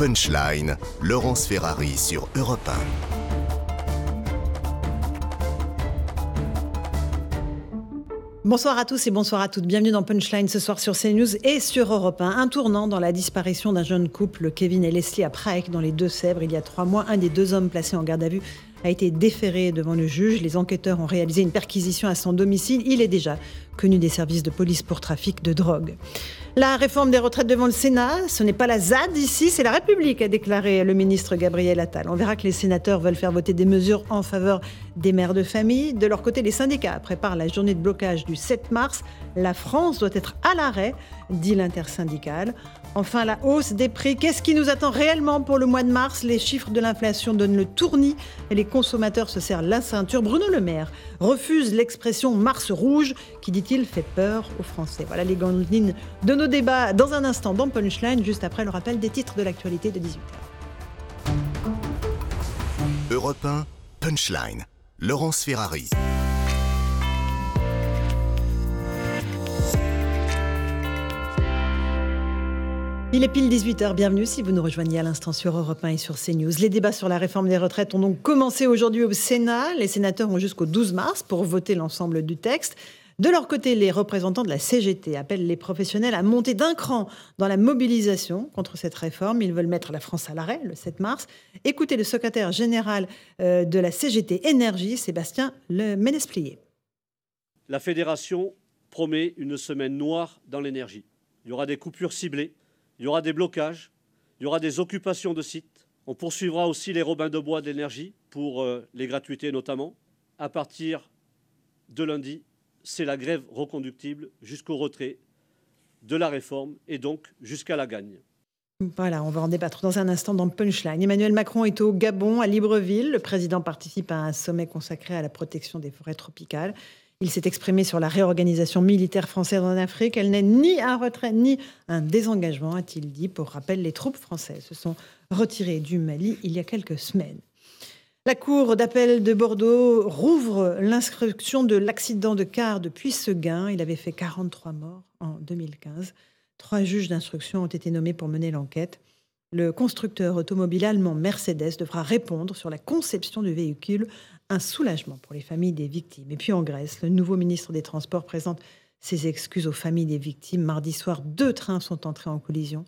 Punchline, Laurence Ferrari sur Europe 1. Bonsoir à tous et bonsoir à toutes. Bienvenue dans Punchline ce soir sur CNews et sur Europe 1. Un tournant dans la disparition d'un jeune couple, Kevin et Leslie à Prague, dans les Deux-Sèvres, il y a trois mois. Un des deux hommes placés en garde à vue a été déféré devant le juge. Les enquêteurs ont réalisé une perquisition à son domicile. Il est déjà connu des services de police pour trafic de drogue. La réforme des retraites devant le Sénat, ce n'est pas la ZAD ici, c'est la République, a déclaré le ministre Gabriel Attal. On verra que les sénateurs veulent faire voter des mesures en faveur des mères de famille. De leur côté, les syndicats préparent la journée de blocage du 7 mars. La France doit être à l'arrêt, dit l'intersyndicale. Enfin, la hausse des prix. Qu'est-ce qui nous attend réellement pour le mois de mars? Les chiffres de l'inflation donnent le tournis et les consommateurs se serrent la ceinture. Bruno Le Maire refuse l'expression Mars rouge qui, dit-il, fait peur aux Français. Voilà les grandes de nos débats dans un instant dans Punchline, juste après le rappel des titres de l'actualité de 18h. Europe 1, Punchline. Laurence Ferrari. Il est pile 18h, bienvenue si vous nous rejoignez à l'instant sur Europe 1 et sur CNews. Les débats sur la réforme des retraites ont donc commencé aujourd'hui au Sénat. Les sénateurs ont jusqu'au 12 mars pour voter l'ensemble du texte. De leur côté, les représentants de la CGT appellent les professionnels à monter d'un cran dans la mobilisation contre cette réforme. Ils veulent mettre la France à l'arrêt le 7 mars. Écoutez le secrétaire général euh, de la CGT Énergie, Sébastien Le Ménesplier. La fédération promet une semaine noire dans l'énergie. Il y aura des coupures ciblées il y aura des blocages, il y aura des occupations de sites. On poursuivra aussi les robins de bois d'énergie pour euh, les gratuités notamment. À partir de lundi, c'est la grève reconductible jusqu'au retrait de la réforme et donc jusqu'à la gagne. Voilà, on va en débattre dans un instant dans Punchline. Emmanuel Macron est au Gabon, à Libreville. Le président participe à un sommet consacré à la protection des forêts tropicales. Il s'est exprimé sur la réorganisation militaire française en Afrique. Elle n'est ni un retrait ni un désengagement, a-t-il dit. Pour rappel, les troupes françaises se sont retirées du Mali il y a quelques semaines. La Cour d'appel de Bordeaux rouvre l'inscription de l'accident de car depuis Seguin. Il avait fait 43 morts en 2015. Trois juges d'instruction ont été nommés pour mener l'enquête. Le constructeur automobile allemand Mercedes devra répondre sur la conception du véhicule un soulagement pour les familles des victimes. Et puis en Grèce, le nouveau ministre des Transports présente ses excuses aux familles des victimes. Mardi soir, deux trains sont entrés en collision,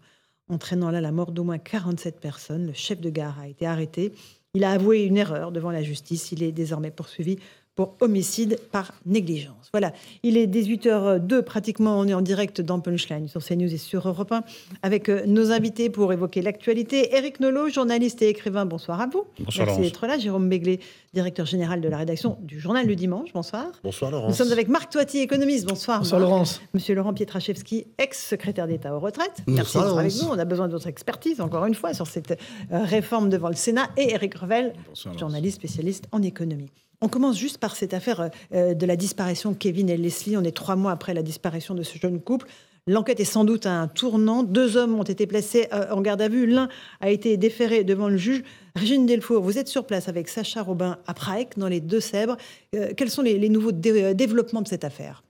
entraînant là la mort d'au moins 47 personnes. Le chef de gare a été arrêté. Il a avoué une erreur devant la justice. Il est désormais poursuivi pour homicide par négligence. Voilà, il est 18h02 pratiquement, on est en direct dans Punchline sur CNews et sur Europe 1 avec euh, nos invités pour évoquer l'actualité. Éric Nolot, journaliste et écrivain, bonsoir à vous. Bonsoir Merci d'être là. Jérôme Béglé, directeur général de la rédaction du Journal du Dimanche, bonsoir. Bonsoir Laurence. Nous sommes avec Marc Toiti, économiste, bonsoir. Bonsoir Laurence. Monsieur Laurent Pietraszewski, ex-secrétaire d'État aux retraites. Merci d'être avec nous. On a besoin de votre expertise, encore une fois, sur cette euh, réforme devant le Sénat. Et Éric Revel, journaliste spécialiste en économie. On commence juste par cette affaire euh, de la disparition de Kevin et Leslie. On est trois mois après la disparition de ce jeune couple. L'enquête est sans doute à un tournant. Deux hommes ont été placés euh, en garde à vue. L'un a été déféré devant le juge. Régine Delfour, vous êtes sur place avec Sacha Robin à Prague, dans les Deux-Sèvres. Euh, quels sont les, nouveaux développements de cette affaire?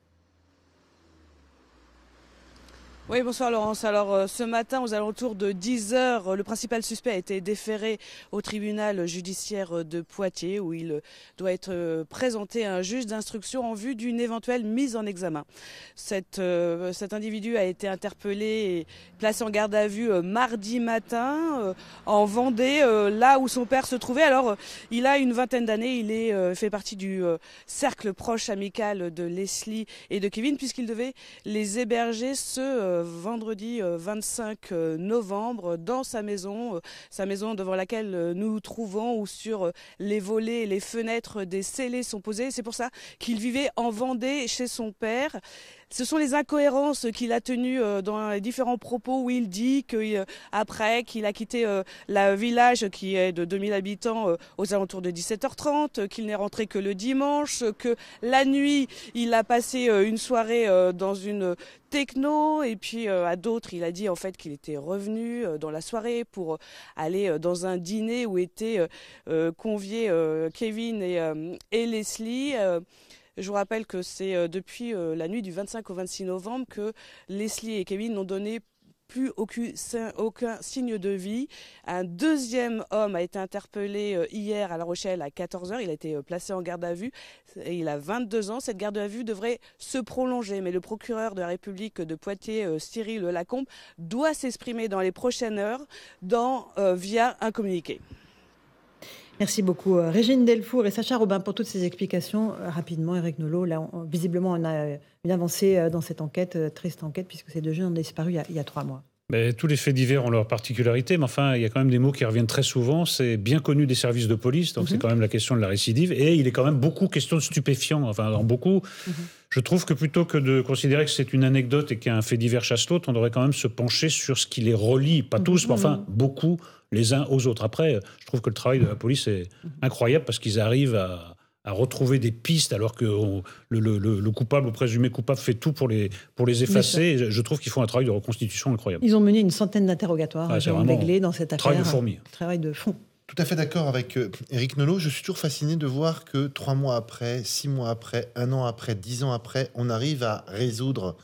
Oui, bonsoir Laurence. Alors euh, ce matin, aux alentours de 10 heures, le principal suspect a été déféré au tribunal judiciaire de Poitiers où il doit être euh, présenté à un juge d'instruction en vue d'une éventuelle mise en examen. Cet, euh, cet individu a été interpellé et placé en garde à vue mardi matin en Vendée, là où son père se trouvait. Alors il a une vingtaine d'années, il est fait partie du cercle proche amical de Leslie et de Kevin puisqu'il devait les héberger ce vendredi 25 euh, euh, novembre dans sa maison, euh, sa maison devant laquelle nous nous trouvons où sur les volets et les fenêtres des scellés sont posés. C'est pour ça qu'il vivait en Vendée chez son père. Ce sont les incohérences qu'il a tenues euh, dans les différents propos où il dit qu'après euh, qu'il a quitté euh, le village qui est de 2000 habitants aux alentours de 17h30, qu'il n'est rentré que le dimanche, que la nuit il a passé une soirée dans une techno et puis à d'autres il a dit en fait qu'il était revenu dans la soirée pour aller dans un dîner où étaient conviés Kevin et Leslie. Je vous rappelle que c'est euh, depuis euh, la nuit du 25 au 26 novembre que Leslie et Kevin n'ont donné plus aucun, signe de vie. Un deuxième homme a été interpellé euh, hier à La Rochelle à 14h. Il a été placé en garde à vue. Il a 22 ans. Cette garde à vue devrait se prolonger, mais le procureur de la République de Poitiers, Cyril Lacombe, doit s'exprimer dans les prochaines heures via un communiqué. Merci beaucoup euh, Régine Delfour et Sacha Robin pour toutes ces explications. Euh, rapidement, Eric Nolot, là, visiblement, on a une avancée euh, dans cette enquête, triste enquête, puisque ces deux jeunes ont disparu il y a, trois mois. Mais tous les faits divers ont leur particularité, mais enfin, il y a quand même des mots qui reviennent très souvent. C'est bien connu des services de police, donc c'est mhm. quand même la question de la récidive. Et il est quand même beaucoup question de stupéfiants. Enfin, dans beaucoup, mhm. je trouve que plutôt que de considérer que c'est une anecdote et qu'un fait divers chasse l'autre, on devrait quand même se pencher sur ce qui les relie, pas mhm. tous, mais enfin beaucoup, les uns aux autres. Après, je trouve que le travail de la police est incroyable parce qu'ils arrivent à, retrouver des pistes alors que le, coupable ou présumé coupable fait tout pour les, pour les effacer. je trouve qu'ils font un travail de reconstitution incroyable. Ils ont mené une centaine d'interrogatoires ah, dans cette affaire. Travail de fourmi. Travail de fond. Tout à fait d'accord avec Eric euh, Nolot. Je suis toujours fasciné de voir que trois mois après, six mois après, un an après, dix ans après, on arrive à résoudre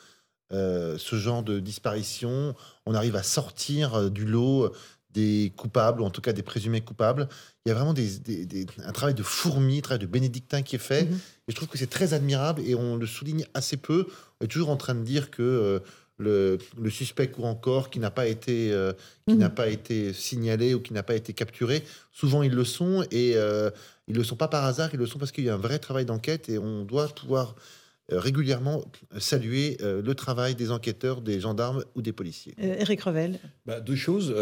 euh, ce genre de disparition. On arrive à sortir euh, du lot des coupables, ou en tout cas des présumés coupables. Il y a vraiment un travail de fourmi, un travail de bénédictin qui est fait. Mhm. Et je trouve que c'est très admirable et on le souligne assez peu. On est toujours en train de dire que euh, le, suspect court encore, qui n'a pas été, euh, qui mhm. n'a pas été signalé ou qui n'a pas été capturé. Souvent, ils le sont et euh, ils le sont pas par hasard. Ils le sont parce qu'il y a un vrai travail d'enquête et on doit pouvoir régulièrement saluer euh, le travail des enquêteurs, des gendarmes ou des policiers. Eric euh, Revel. Bah, deux choses.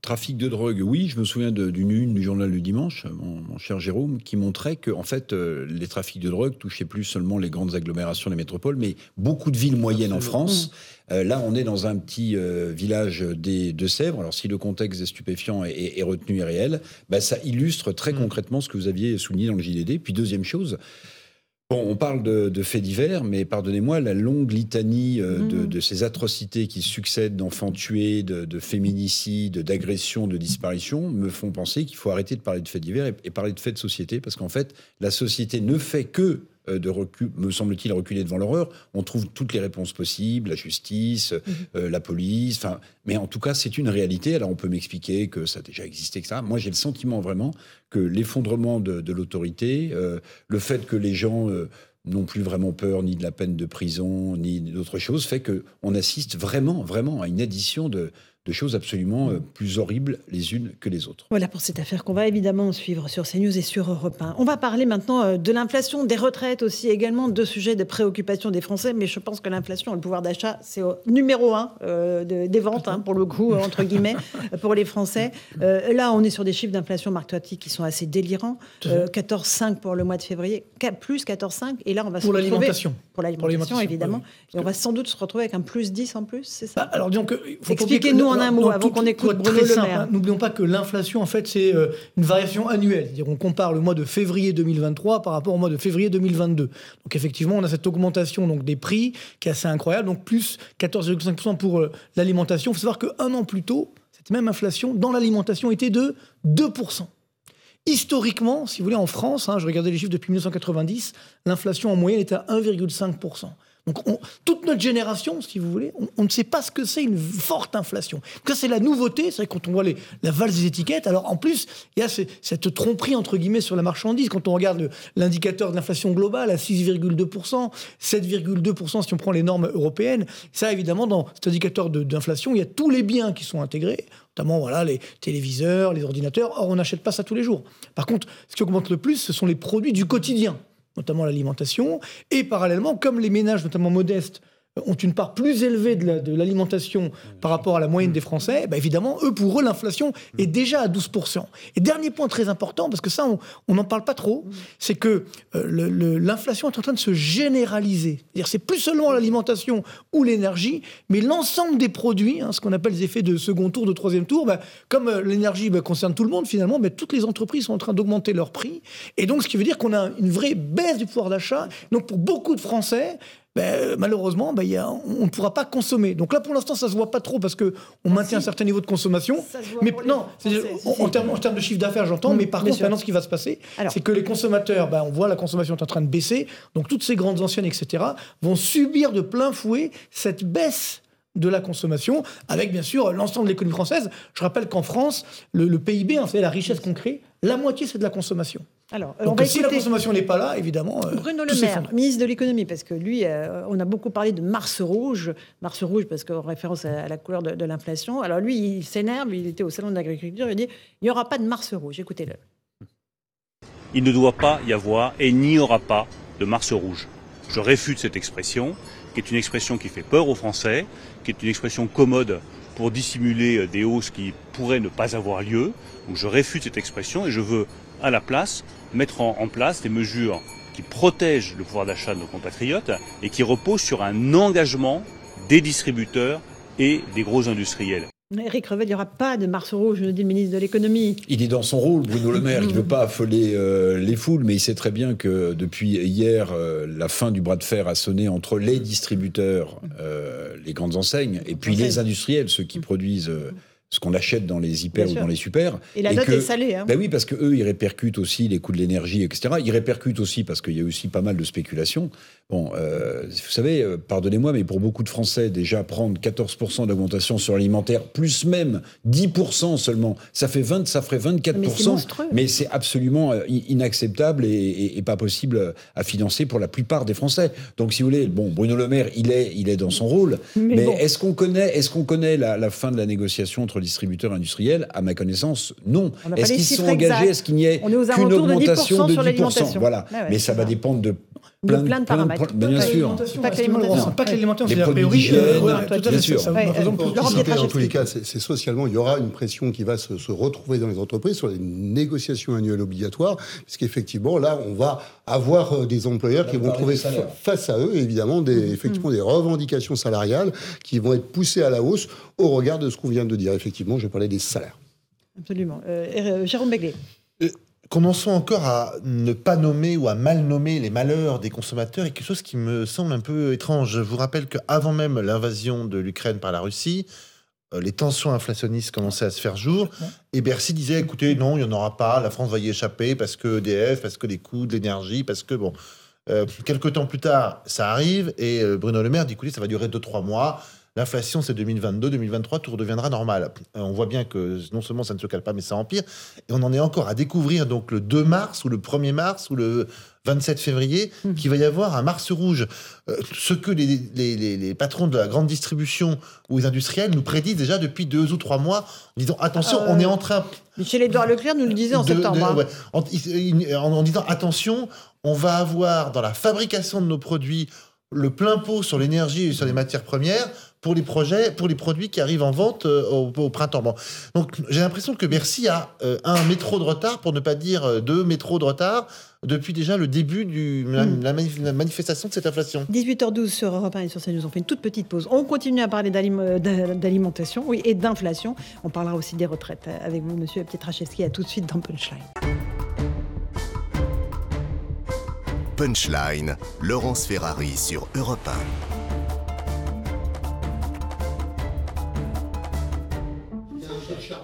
trafic de drogue, oui. Je me souviens d'une une du journal du dimanche, mon, cher Jérôme, qui montrait que en fait, les trafics de drogue touchaient plus seulement les grandes agglomérations, les métropoles, mais beaucoup de villes moyennes en France. Mmh. là, on est dans un petit village des Deux-Sèvres. Alors, si le contexte des stupéfiants est, retenu et réel, bah, ça illustre très mmh. concrètement ce que vous aviez souligné dans le JDD. Puis, deuxième chose, Bon, on parle de, faits divers, mais pardonnez-moi, la longue litanie euh, mmh. de, ces atrocités qui succèdent d'enfants tués, de, féminicides, d'agressions, de disparitions, me font penser qu'il faut arrêter de parler de faits divers et parler de faits de société, parce qu'en fait, la société ne fait que de recul, me semble-t-il, reculer devant l'horreur. On trouve toutes les réponses possibles, la justice, mhm. euh, la police, enfin, mais en tout cas, c'est une réalité. Alors, on peut m'expliquer que ça a déjà existé, etc. Moi, j'ai le sentiment vraiment que l'effondrement de, l'autorité, euh, le fait que les gens n'ont plus vraiment peur ni de la peine de prison, ni d'autres choses, fait qu'on assiste vraiment, vraiment à une addition de, de choses absolument euh, plus horribles les unes que les autres. Voilà pour cette affaire qu'on va évidemment suivre sur CNews et sur Europe 1. On va parler maintenant euh, de l'inflation, des retraites aussi, également deux sujets de préoccupation des Français, mais je pense que l'inflation et le pouvoir d'achat, c'est numéro un euh, des ventes, hein, pour le coup, entre guillemets, pour les Français. là, on est sur des chiffres d'inflation, Marc Toiti, qui sont assez délirants. 14,5 pour le mois de février, plus 14,5, et là, on va pour l'alimentation. Pour l'alimentation, évidemment. Et on va sans doute se retrouver avec un plus 10 en plus, c'est ça? Bah, Alors, disons que... Un mot avant qu'on écoute Bruno Le Maire. Hein. N'oublions pas que l'inflation, en fait, c'est euh, une variation annuelle. On compare le mois de février 2023 par rapport au mois de février 2022. Donc effectivement, on a cette augmentation donc, des prix qui est assez incroyable, donc plus 14,5% pour euh, l'alimentation. Il faut savoir qu'un an plus tôt, cette même inflation dans l'alimentation était de 2%. Historiquement, si vous voulez, en France, hein, je regardais les chiffres depuis 1990, l'inflation en moyenne était à 1,5%. Donc toute notre génération, si vous voulez, on, ne sait pas ce que c'est une forte inflation. ça, c'est la nouveauté. C'est quand on voit les, la valse des étiquettes. Alors en plus, il y a cette tromperie entre guillemets sur la marchandise. Quand on regarde l'indicateur de l'inflation globale à 6,2%, 7,2% si on prend les normes européennes, ça évidemment dans cet indicateur d'inflation, il y a tous les biens qui sont intégrés notamment voilà, les téléviseurs, les ordinateurs. Or, on n'achète pas ça tous les jours. Par contre, ce qui augmente le plus, ce sont les produits du quotidien notamment l'alimentation, et parallèlement, comme les ménages, notamment modestes, ont une part plus élevée de l'alimentation par rapport à la moyenne des Français, bah évidemment, eux, pour eux, l'inflation est déjà à 12%. Et dernier point très important, parce que ça, on n'en parle pas trop, c'est que euh, l'inflation est en train de se généraliser. C'est plus seulement l'alimentation ou l'énergie, mais l'ensemble des produits, hein, ce qu'on appelle les effets de second tour, de troisième tour, bah, comme euh, l'énergie bah, concerne tout le monde, finalement, toutes les entreprises sont en train d'augmenter leurs prix. Et donc, ce qui veut dire qu'on a une vraie baisse du pouvoir d'achat. Donc, pour beaucoup de Français, ben, malheureusement, ben, on ne pourra pas consommer. Donc là, pour l'instant, ça ne se voit pas trop parce qu'on maintient un certain niveau de consommation. mais non, en, termes, en, termes, de chiffre d'affaires, j'entends, mais par contre, maintenant, ce qui va se passer, c'est que les consommateurs, ben, on voit la consommation est en train de baisser. Donc toutes ces grandes anciennes, etc., vont subir de plein fouet cette baisse de la consommation, avec bien sûr l'ensemble de l'économie française. Je rappelle qu'en France, le, PIB, hein, c'est la richesse qu'on crée, la moitié c'est de la consommation. Alors, Donc, si la consommation n'est pas là, évidemment. Euh, Bruno Le Maire, ministre de l'économie, parce que lui, euh, on a beaucoup parlé de Mars rouge, Mars rouge parce qu'en référence à, la couleur de, l'inflation. Alors lui, il s'énerve, il était au salon de l'agriculture, il dit il n'y aura pas de Mars rouge. Écoutez-le. Il ne doit pas y avoir et n'y aura pas de Mars rouge. Je réfute cette expression, qui est une expression qui fait peur aux Français, qui est une expression commode pour dissimuler euh, des hausses qui pourraient ne pas avoir lieu. Donc je réfute cette expression et je veux à la place mettre en, place des mesures qui protègent le pouvoir d'achat de nos compatriotes et qui reposent sur un engagement des distributeurs et des gros industriels. Eric Revel, il n'y aura pas de Mars rouge, nous dit le ministre de l'économie. Il est dans son rôle, Bruno Le Maire. Il ne veut pas affoler euh, les foules, mais il sait très bien que depuis hier, euh, la fin du bras de fer a sonné entre les distributeurs, euh, les grandes enseignes, et puis les industriels, ceux qui produisent ce qu'on achète dans les hyper ou dans les super. Et la note est salée. Hein. Ben oui, parce qu'eux, ils répercutent aussi les coûts de l'énergie, etc. Ils répercutent aussi parce qu'il y a aussi pas mal de spéculation. Bon, euh, vous savez, euh, pardonnez-moi, mais pour beaucoup de Français, déjà prendre 14% d'augmentation sur l'alimentaire, plus même 10% seulement, ça, fait 20, ça ferait 24%. Mais c'est absolument euh, inacceptable et, pas possible à financer pour la plupart des Français. Donc, si vous voulez, bon, Bruno Le Maire, il est, il est dans son rôle. Mais, est-ce qu'on connaît, est qu'on connaît la, fin de la négociation entre distributeurs industriels À ma connaissance, non. Est-ce qu'ils sont engagés? Est-ce qu'il n'y ait qu'une augmentation de 10%, Voilà. mais ça va dépendre de plein, de, plein de paramètres. bien sûr. Pas que l'alimentation. Pas que l'alimentation, c'est la priori. Bien sûr. En tous les cas, c'est socialement, il y aura une pression qui va se retrouver dans les entreprises sur les négociations annuelles obligatoires, puisqu'effectivement, là, on va avoir euh, des employeurs qui vont trouver face à eux, évidemment, des, mm. effectivement, des revendications salariales qui vont être poussées à la hausse au regard de ce qu'on vient de dire. Effectivement, je parlais des salaires. Absolument. Euh, euh Jérôme Begley. Commençons encore à ne pas nommer ou à mal nommer les malheurs des consommateurs est quelque chose qui me semble un peu étrange. Je vous rappelle qu'avant même l'invasion de l'Ukraine par la Russie, euh, les tensions inflationnistes commençaient à se faire jour et Bercy disait écoutez, non, il n'y en aura pas, la France va y échapper parce que EDF, parce que les coûts de l'énergie, parce que bon. Euh, quelques temps plus tard, ça arrive et euh, Bruno Le Maire dit écoutez, ça va durer 2-3 mois. L'inflation, c'est 2022, 2023, tout redeviendra normal. Euh, on voit bien que non seulement ça ne se calme pas, mais ça empire. Et on en est encore à découvrir donc le 2 mars ou le 1er mars ou le 27 février mmh. qu'il va y avoir un Mars rouge. Euh, ce que les, les, patrons de la grande distribution ou les industriels nous prédisent déjà depuis deux ou trois mois en disant attention, on est en train. Michel-Édouard Leclerc nous le disait en septembre. Hein. en disant attention, on va avoir dans la fabrication de nos produits le plein pot sur l'énergie et sur les matières premières pour les projets, pour les produits qui arrivent en vente euh, au, printemps. Donc j'ai l'impression que Bercy a euh, un métro de retard, pour ne pas dire euh, deux métros de retard, depuis déjà le début de hmm. la, manifestation de cette inflation. 18h12 sur Europe 1 et sur CNews, on fait une toute petite pause. On continue à parler d'alimentation oui, et d'inflation. On parlera aussi des retraites avec vous, monsieur Pietraszewski. À tout de suite dans Punchline. Punchline, Laurence Ferrari sur Europe 1.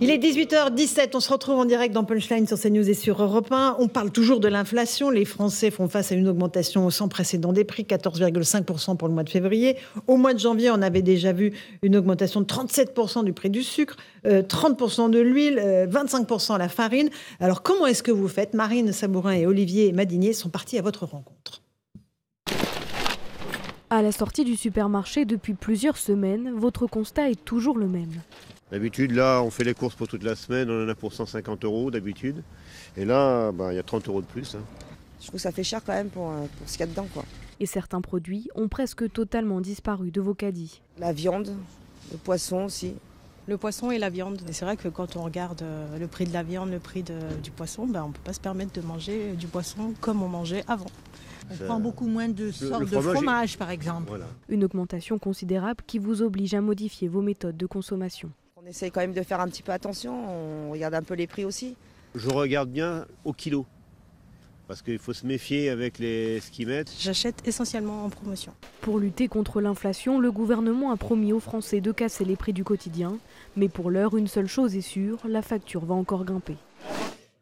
Il est 18h17, on se retrouve en direct dans Punchline sur CNews et sur Europe 1. On parle toujours de l'inflation. Les Français font face à une augmentation sans précédent des prix, 14,5% pour le mois de février. Au mois de janvier, on avait déjà vu une augmentation de 37% du prix du sucre, 30% euh, de l'huile, 25% euh, la farine. Alors comment est-ce que vous faites? Marine Sabourin et Olivier Madinier sont partis à votre rencontre. À la sortie du supermarché depuis plusieurs semaines, votre constat est toujours le même. D'habitude, là, on fait les courses pour toute la semaine, on en a pour 150 euros d'habitude. Et là, bah, il y a 30 euros de plus. Hein. Je trouve que ça fait cher quand même pour, euh, ce qu'il y a dedans. Quoi. Et certains produits ont presque totalement disparu de vos caddies. La viande, le poisson aussi. Le poisson et la viande. Et c'est vrai que quand on regarde euh, le prix de la viande, le prix du poisson, ben, on ne peut pas se permettre de manger du poisson comme on mangeait avant. On prend beaucoup moins de sortes de fromage, par exemple. Une augmentation considérable qui vous oblige à modifier vos méthodes de consommation. On essaye quand même de faire un petit peu attention, on regarde un peu les prix aussi. Je regarde bien au kilo, parce qu'il faut se méfier avec les, ce qu'ils mettent. J'achète essentiellement en promotion. Pour lutter contre l'inflation, le gouvernement a promis aux Français de casser les prix du quotidien. Mais pour l'heure, une seule chose est sûre, la facture va encore grimper.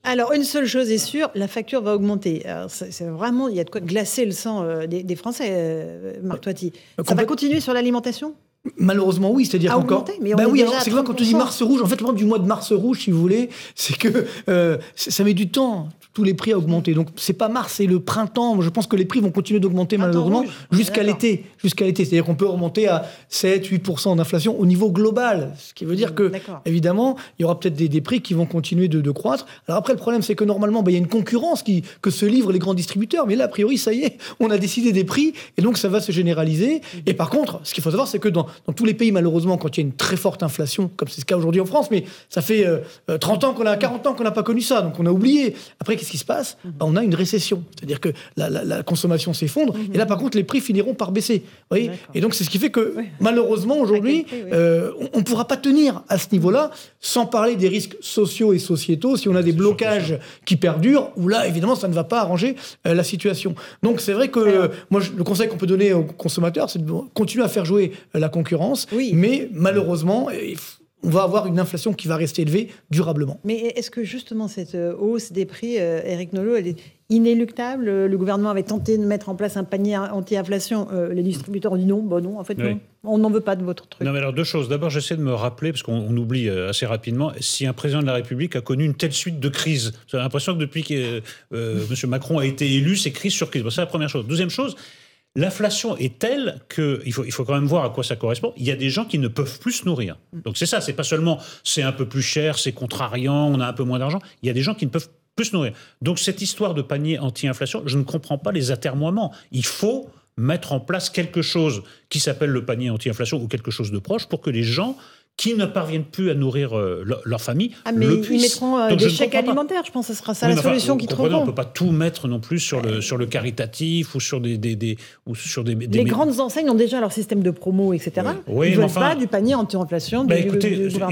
Alors, une seule chose est sûre, la facture va augmenter. C'est vraiment, il y a de quoi glacer le sang euh, des, Français, euh, Marc Toiti. Ça va continuer sur l'alimentation? Malheureusement, oui. C'est-à-dire qu'encore. Mais on Ben est oui, c'est quand on dit 30%. mars rouge, en fait, le problème du mois de mars rouge, si vous voulez, c'est que euh, ça met du temps. Tous les prix à augmenter. Donc, c'est pas mars, c'est le printemps. Je pense que les prix vont continuer d'augmenter malheureusement jusqu'à l'été. Jusqu'à l'été. C'est-à-dire qu'on peut remonter à 7-8% d'inflation au niveau global. Ce qui veut dire que, D'accord. évidemment, il y aura peut-être des, des prix qui vont continuer de, de croître. Alors après, le problème, c'est que normalement, ben, il y a une concurrence qui, que se livrent les grands distributeurs. Mais là, a priori, ça y est, on a décidé des prix et donc ça va se généraliser. Et par contre, ce qu'il faut savoir, c'est que dans, dans tous les pays, malheureusement, quand il y a une très forte inflation, comme c'est le cas aujourd'hui en France, mais ça fait euh, euh, 30 ans qu'on a, 40 ans qu'on n'a pas connu ça, donc on a oublié. Après, qu'est-ce qui se passe? Ben, On a une récession. C'est-à-dire que la, la- la consommation s'effondre. Et là, par contre, les prix finiront par baisser. Voyez? Et donc, c'est ce qui fait que, malheureusement, aujourd'hui, euh, on ne pourra pas tenir à ce niveau-là, sans parler des risques sociaux et sociétaux, si on a des blocages qui perdurent, où là, évidemment, ça ne va pas arranger euh, la situation. Donc, c'est vrai que euh, moi, je- le conseil qu'on peut donner aux consommateurs, c'est de continuer à faire jouer euh, la concurrence, mais malheureusement, euh, on va avoir une inflation qui va rester élevée durablement. Mais est-ce que justement cette euh, hausse des prix, euh, Eric Nolot, elle est inéluctable Euh, Le gouvernement avait tenté de mettre en place un panier anti-inflation. Euh, les distributeurs ont dit non, bon non, en fait Oui. non, on n'en veut pas de votre truc. Non, mais alors deux choses. D'abord, j'essaie de me rappeler, parce qu'on on oublie euh, assez rapidement, si un président de la République a connu une telle suite de crises. J'ai l'impression que depuis que euh, euh, M. Macron a été élu, c'est crise sur crise. Bon, c'est la première chose. Deuxième chose, l'inflation est telle qu'il faut, il faut quand même voir à quoi ça correspond. Il y a des gens qui ne peuvent plus se nourrir. Donc c'est ça, c'est pas seulement c'est un peu plus cher, c'est contrariant, on a un peu moins d'argent. Il y a des gens qui ne peuvent plus se nourrir. Donc cette histoire de panier anti-inflation, je ne comprends pas les atermoiements. Il faut mettre en place quelque chose qui s'appelle le panier anti-inflation ou quelque chose de proche pour que les gens qui ne parviennent plus à nourrir euh, leur, leur famille Ah, mais le ils mettront euh, des ne chèques alimentaires, je pense que ce sera ça Oui, la enfin, solution vous qu'ils comprenez, On trouveront. ne peut pas tout mettre non plus sur le, sur le caritatif ou sur des, des, des- ou sur des, des- Les grandes enseignes ont déjà leur système de promo, etc. Oui, Ils mais veulent enfin- pas du panier anti-inflation Bah,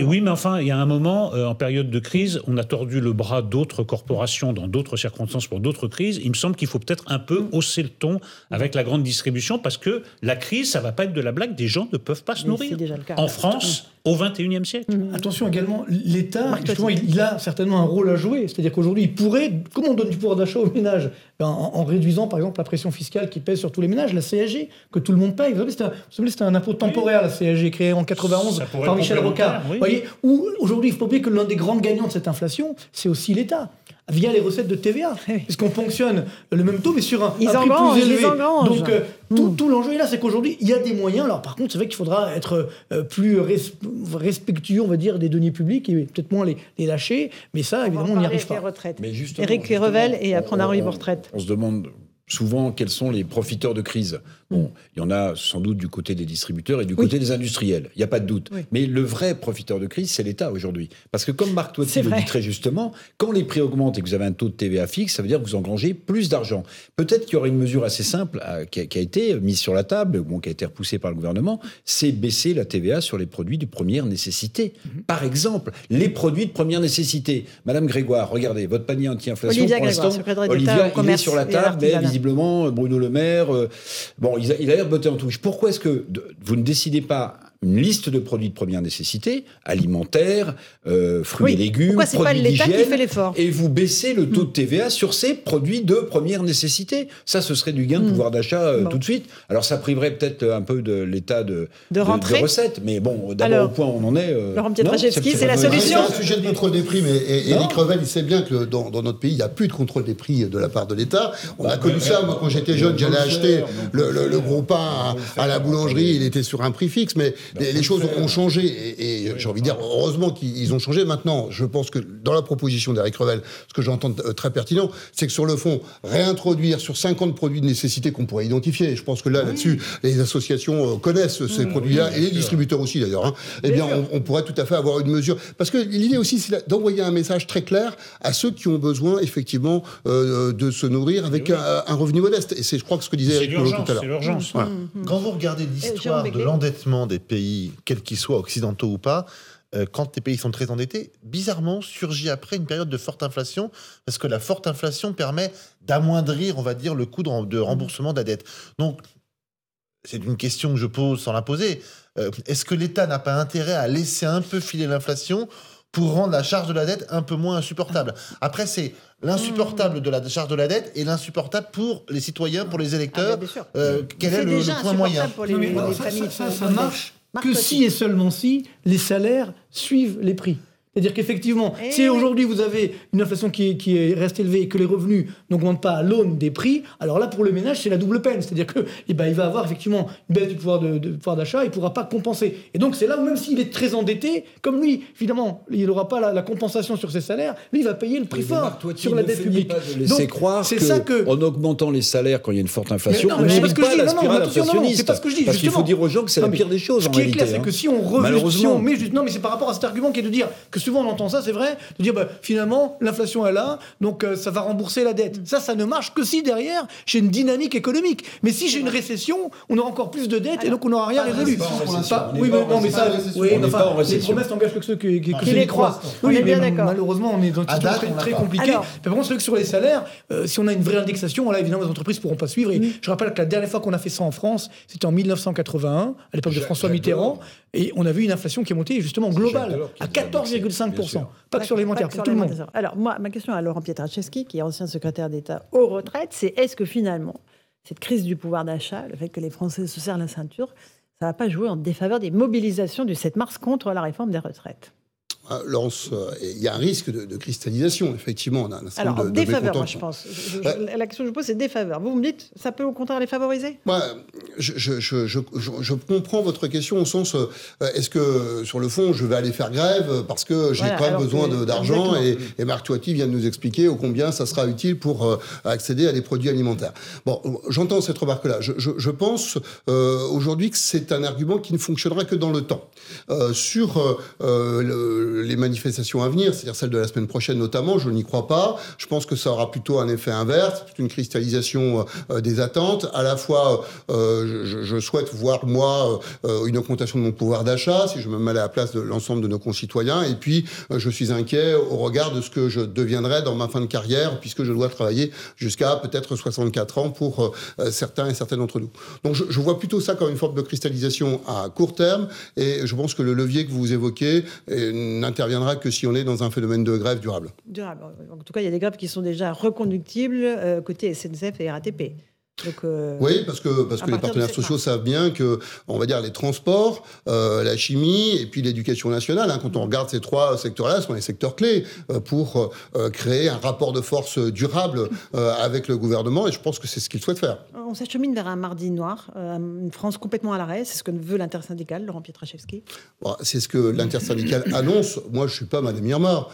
oui, mais enfin, il y a un moment, euh, en période de crise, on a tordu le bras d'autres corporations dans d'autres circonstances pour d'autres crises. Il me semble qu'il faut peut-être un peu Mm. hausser le ton avec la grande distribution parce que la crise, ça va pas être de la blague. Des gens ne peuvent pas se nourrir. c'est déjà le cas. En France, au 21e siècle. Attention également, l'État, justement, il, il a certainement un rôle à jouer. C'est-à-dire qu'aujourd'hui, il pourrait, comme on donne du pouvoir d'achat aux ménages, ben, en, en réduisant par exemple la pression fiscale qui pèse sur tous les ménages, la CAG, que tout le monde paye. Vous savez, c'était un, vous savez, c'était un impôt temporaire, la CAG, créé en 91 Ça pourrait par Michel Rocard. oui. Vous voyez, où aujourd'hui, il faut pas oublier que l'un des grands gagnants de cette inflation, c'est aussi l'État via les recettes de TVA, puisqu'on ponctionne le même taux, mais sur un, Ils un prix plus ils élevé. engrangent. Donc, euh, tout, tout l'enjeu est là, c'est qu'aujourd'hui, il y a des moyens. Alors, par contre, c'est vrai qu'il faudra être euh, plus res- respectueux, on va dire, des deniers publics et peut-être moins les, les lâcher. Mais ça, évidemment, on n'y arrive pas. retraites. Mais justement, Éric justement, Revel et après on on- arrive aux retraites. On se demande souvent quels sont les profiteurs de crise. Bon, il y en a sans doute du côté des distributeurs et du côté des industriels, il n'y a pas de doute. Oui. Mais le vrai profiteur de crise, c'est l'État aujourd'hui. Parce que comme Marc Toiti le dit très justement, quand les prix augmentent et que vous avez un taux de TVA fixe, ça veut dire que vous engrangez plus d'argent. Peut-être qu'il y aurait une mesure assez simple euh, qui, a, qui a été mise sur la table, bon, qui a été repoussée par le gouvernement, c'est baisser la TVA sur les produits de première nécessité. Mhm. Par exemple, les produits de première nécessité. Madame Grégoire, regardez, votre panier anti-inflation, pour l'instant, Olivia, il est sur la table, mais. Visiblement, Bruno Le Maire, euh, bon, il a, l'air de botter en touche. Pourquoi est-ce que vous ne décidez pas une liste de produits de première nécessité, alimentaires, euh, fruits Oui. et légumes, Pourquoi c'est pas produits l'État qui fait l'effort et vous baissez le taux de TVA sur ces produits de première nécessité Ça, ce serait du gain de Hmm. pouvoir d'achat euh, Bon. tout de suite. Alors, ça priverait peut-être un peu de l'État de, De recettes, mais bon, d'abord Alors, au point où on en est. euh, Laurent Pietraszewski, c'est la solution C'est un sujet de contrôle des prix, mais et- Non. Éric Revel, il sait bien que dans, dans notre pays, il n'y a plus de contrôle des prix de la part de l'État. On a connu ça, moi, quand j'étais jeune, j'allais acheter le, le- le gros pain à, à la boulangerie, il était sur un prix fixe, mais les, les choses ont changé, et, et j'ai envie de dire, heureusement qu'ils ont changé. Maintenant, je pense que dans la proposition d'Éric Revel, ce que j'entends euh, très pertinent, c'est que sur le fond, réintroduire sur 50 produits de nécessité qu'on pourrait identifier, je pense que là, là-dessus, les associations euh, connaissent ces produits-là, et les distributeurs aussi d'ailleurs, hein, eh bien, on, on pourrait tout à fait avoir une mesure. Parce que l'idée aussi, c'est d'envoyer un message très clair à ceux qui ont besoin, effectivement, euh, de se nourrir avec un, un revenu modeste. Et c'est, je crois, que ce que disait Eric tout à l'heure. c'est l'urgence. Voilà. Quand vous regardez l'histoire Jérôme de l'endettement des pays, quels qu'ils soient, occidentaux ou pas, euh, quand les pays sont très endettés, bizarrement surgit après une période de forte inflation, parce que la forte inflation permet d'amoindrir, on va dire, le coût de, rem- de remboursement de la dette. Donc, c'est une question que je pose sans la poser. Euh, Est-ce que l'État n'a pas intérêt à laisser un peu filer l'inflation pour rendre la charge de la dette un peu moins insupportable? Après, c'est l'insupportable de la charge de la dette et l'insupportable pour les citoyens, pour les électeurs. Ah, bien sûr. Euh, quel est le, déjà le point moyen? insupportable pour les, Non, mais les voilà, ça, familles. ça- ça- ça marche que si et seulement si les salaires suivent les prix. C'est-à-dire qu'effectivement, Eh si aujourd'hui vous avez une inflation qui, est, qui est- reste élevée et que les revenus n'augmentent pas à l'aune des prix, alors là pour le ménage c'est la double peine. C'est-à-dire que eh ben, il va avoir effectivement une baisse du pouvoir de, de pouvoir d'achat, il ne pourra pas compenser. Et donc c'est là où même s'il est très endetté, comme lui, évidemment, il n'aura pas la, la compensation sur ses salaires, lui il va payer le prix fort sur la dette publique. de Donc, croire c'est que, ça que en augmentant les salaires quand il y a une forte inflation, Mais non, on mais c'est pas ce n'évite que je pas dis. la Non, non, spirale attention, non, non, inflationniste. c'est pas ce que je dis, Parce qu'il faut justement. dire aux gens que c'est la pire des choses Ce en qui est réalité. clair, c'est que si on remet, si Malheureusement. on met juste- non, mais c'est par rapport à cet argument qui est de dire que souvent on entend ça, c'est vrai, de dire bah, finalement l'inflation est là, donc euh, ça va rembourser la dette. Ça, ça ne marche que si derrière j'ai une dynamique économique. Mais si j'ai une récession, on aura encore plus de dettes et donc on n'aura rien résolu. On oui, mais non, mais ça, oui, On enfin, les promesses n'engagent que ceux qui, les croient. On Oui, est mais bien d'accord. malheureusement, on est dans une situation date, très, on très compliquée. Alors- Mais par contre, c'est vrai que sur les salaires, euh, si on a une vraie indexation, là, évidemment, les entreprises ne pourront pas suivre. Mm. Et je rappelle que la dernière fois qu'on a fait ça en France, c'était en 1981, à l'époque de François Mitterrand. Et on a vu une inflation qui est montée justement globale à nous a annoncé, bien 14,5%. Sûr. Pas que sur l'alimentaire, pour sur tout le monde. Alors, moi, ma question à Laurent Pietraszewski, qui est ancien secrétaire d'État aux retraites, c'est est-ce que finalement, cette crise du pouvoir d'achat, le fait que les Français se serrent la ceinture, ça ne va pas jouer en défaveur des mobilisations du 7 mars contre la réforme des retraites? Laurence, euh, il y a un risque de, de cristallisation, effectivement. On a un certain Alors, de, défaveur, moi, je pense. Je- je- Ouais. La question que je pose, c'est défaveur. Vous, me dites, ça peut au contraire les favoriser? Moi, je, comprends votre question au sens, euh, est-ce que sur le fond, je vais aller faire grève parce que j'ai Voilà, quand même besoin d'argent et, Marc Toiti vient de nous expliquer au combien ça sera utile pour euh, accéder à des produits alimentaires. Bon, j'entends cette remarque-là. Je, pense euh, aujourd'hui que c'est un argument qui ne fonctionnera que dans le temps. Euh, sur euh, euh, le- les manifestations à venir, c'est-à-dire celles de la semaine prochaine notamment, je n'y crois pas. Je pense que ça aura plutôt un effet inverse, une cristallisation euh, des attentes. À la fois, euh, je, souhaite voir, moi, euh, une augmentation de mon pouvoir d'achat, si je me mets à la place de l'ensemble de nos concitoyens. Et puis, euh, je suis inquiet au regard de ce que je deviendrai dans ma fin de carrière, puisque je dois travailler jusqu'à peut-être 64 ans pour euh, certains et certaines d'entre nous. Donc, je, je vois plutôt ça comme une forme de cristallisation à court terme. Et je pense que le levier que vous évoquez euh, n'interviendra que si on est dans un phénomène de grève durable. Durable. En tout cas, il y a des grèves qui sont déjà reconductibles euh, côté SNCF et RATP. Donc, euh, Oui, parce que, parce que les partenaires sociaux savent bien que, on va dire, les transports, euh, la chimie et puis l'éducation nationale, hein, quand on regarde ces trois secteurs-là, ce sont les secteurs clés euh, pour créer un rapport de force durable avec le gouvernement et je pense que c'est ce qu'ils souhaitent faire. On s'achemine vers un mardi noir, une France complètement à l'arrêt. C'est ce que veut l'intersyndicale, Laurent Pietraszewski. Bon, c'est ce que l'intersyndicale annonce. Moi, je suis pas Madame Irma.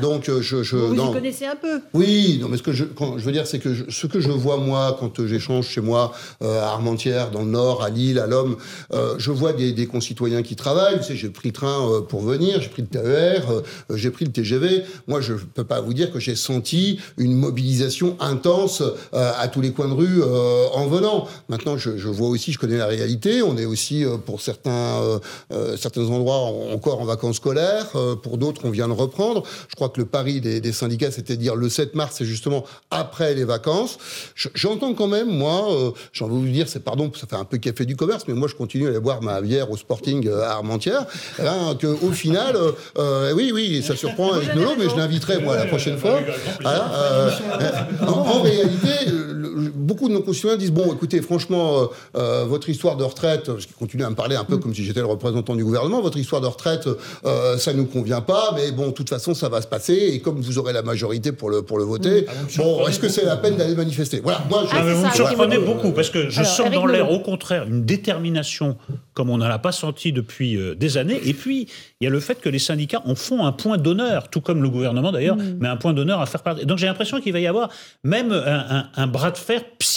Donc, je. je Vous non. y connaissez un peu. Oui, non, mais ce que je, quand, je veux dire, c'est que je- ce que je vois moi quand j'échange chez moi euh, à Armentières, dans le Nord, à Lille, à l'Homme, euh, je vois des, concitoyens qui travaillent. J'ai pris le train euh, pour venir, j'ai pris le TER, j'ai pris le TGV. Moi, je peux pas vous dire que j'ai senti une mobilisation intense à tous les coins de rue en venant. Maintenant, je, vois aussi, je connais la réalité. On est aussi pour certains certains endroits en- encore en vacances scolaires. Pour d'autres, on vient de reprendre. Je crois que le pari des, des syndicats, c'était de dire le 7 mars, c'est justement après les vacances. Je- J'entends quand même, moi, euh, j'ai envie de vous dire, c'est pardon, ça fait un peu café du commerce, mais moi, je continue à aller boire ma bière au Sporting euh, à Armentières. Hein, que, au final, euh, euh, oui, oui, ça surprend avec Nolo, mais je l'inviterai, moi, la prochaine fois. Voilà, euh, en, en réalité, beaucoup de nos concitoyens disent bon, écoutez, franchement, euh, euh, votre histoire de retraite, parce qu'ils continuent à me parler un peu comme si j'étais le représentant du gouvernement, votre histoire de retraite, euh, ça nous convient pas, mais bon, de toute façon, ça va se passer, et comme vous aurez la majorité pour le, pour le voter, bon, est-ce que c'est la peine d'aller manifester? Voilà, moi, je. Ah, vous me surprenez beaucoup parce que je Alors, sens dans l'air, au contraire, une détermination comme on n'en a pas senti depuis euh, des années. Et puis, il y a le fait que les syndicats en font un point d'honneur, tout comme le gouvernement d'ailleurs, mais un point d'honneur à faire partie. Donc j'ai l'impression qu'il va y avoir même un, un- un bras de fer psychologique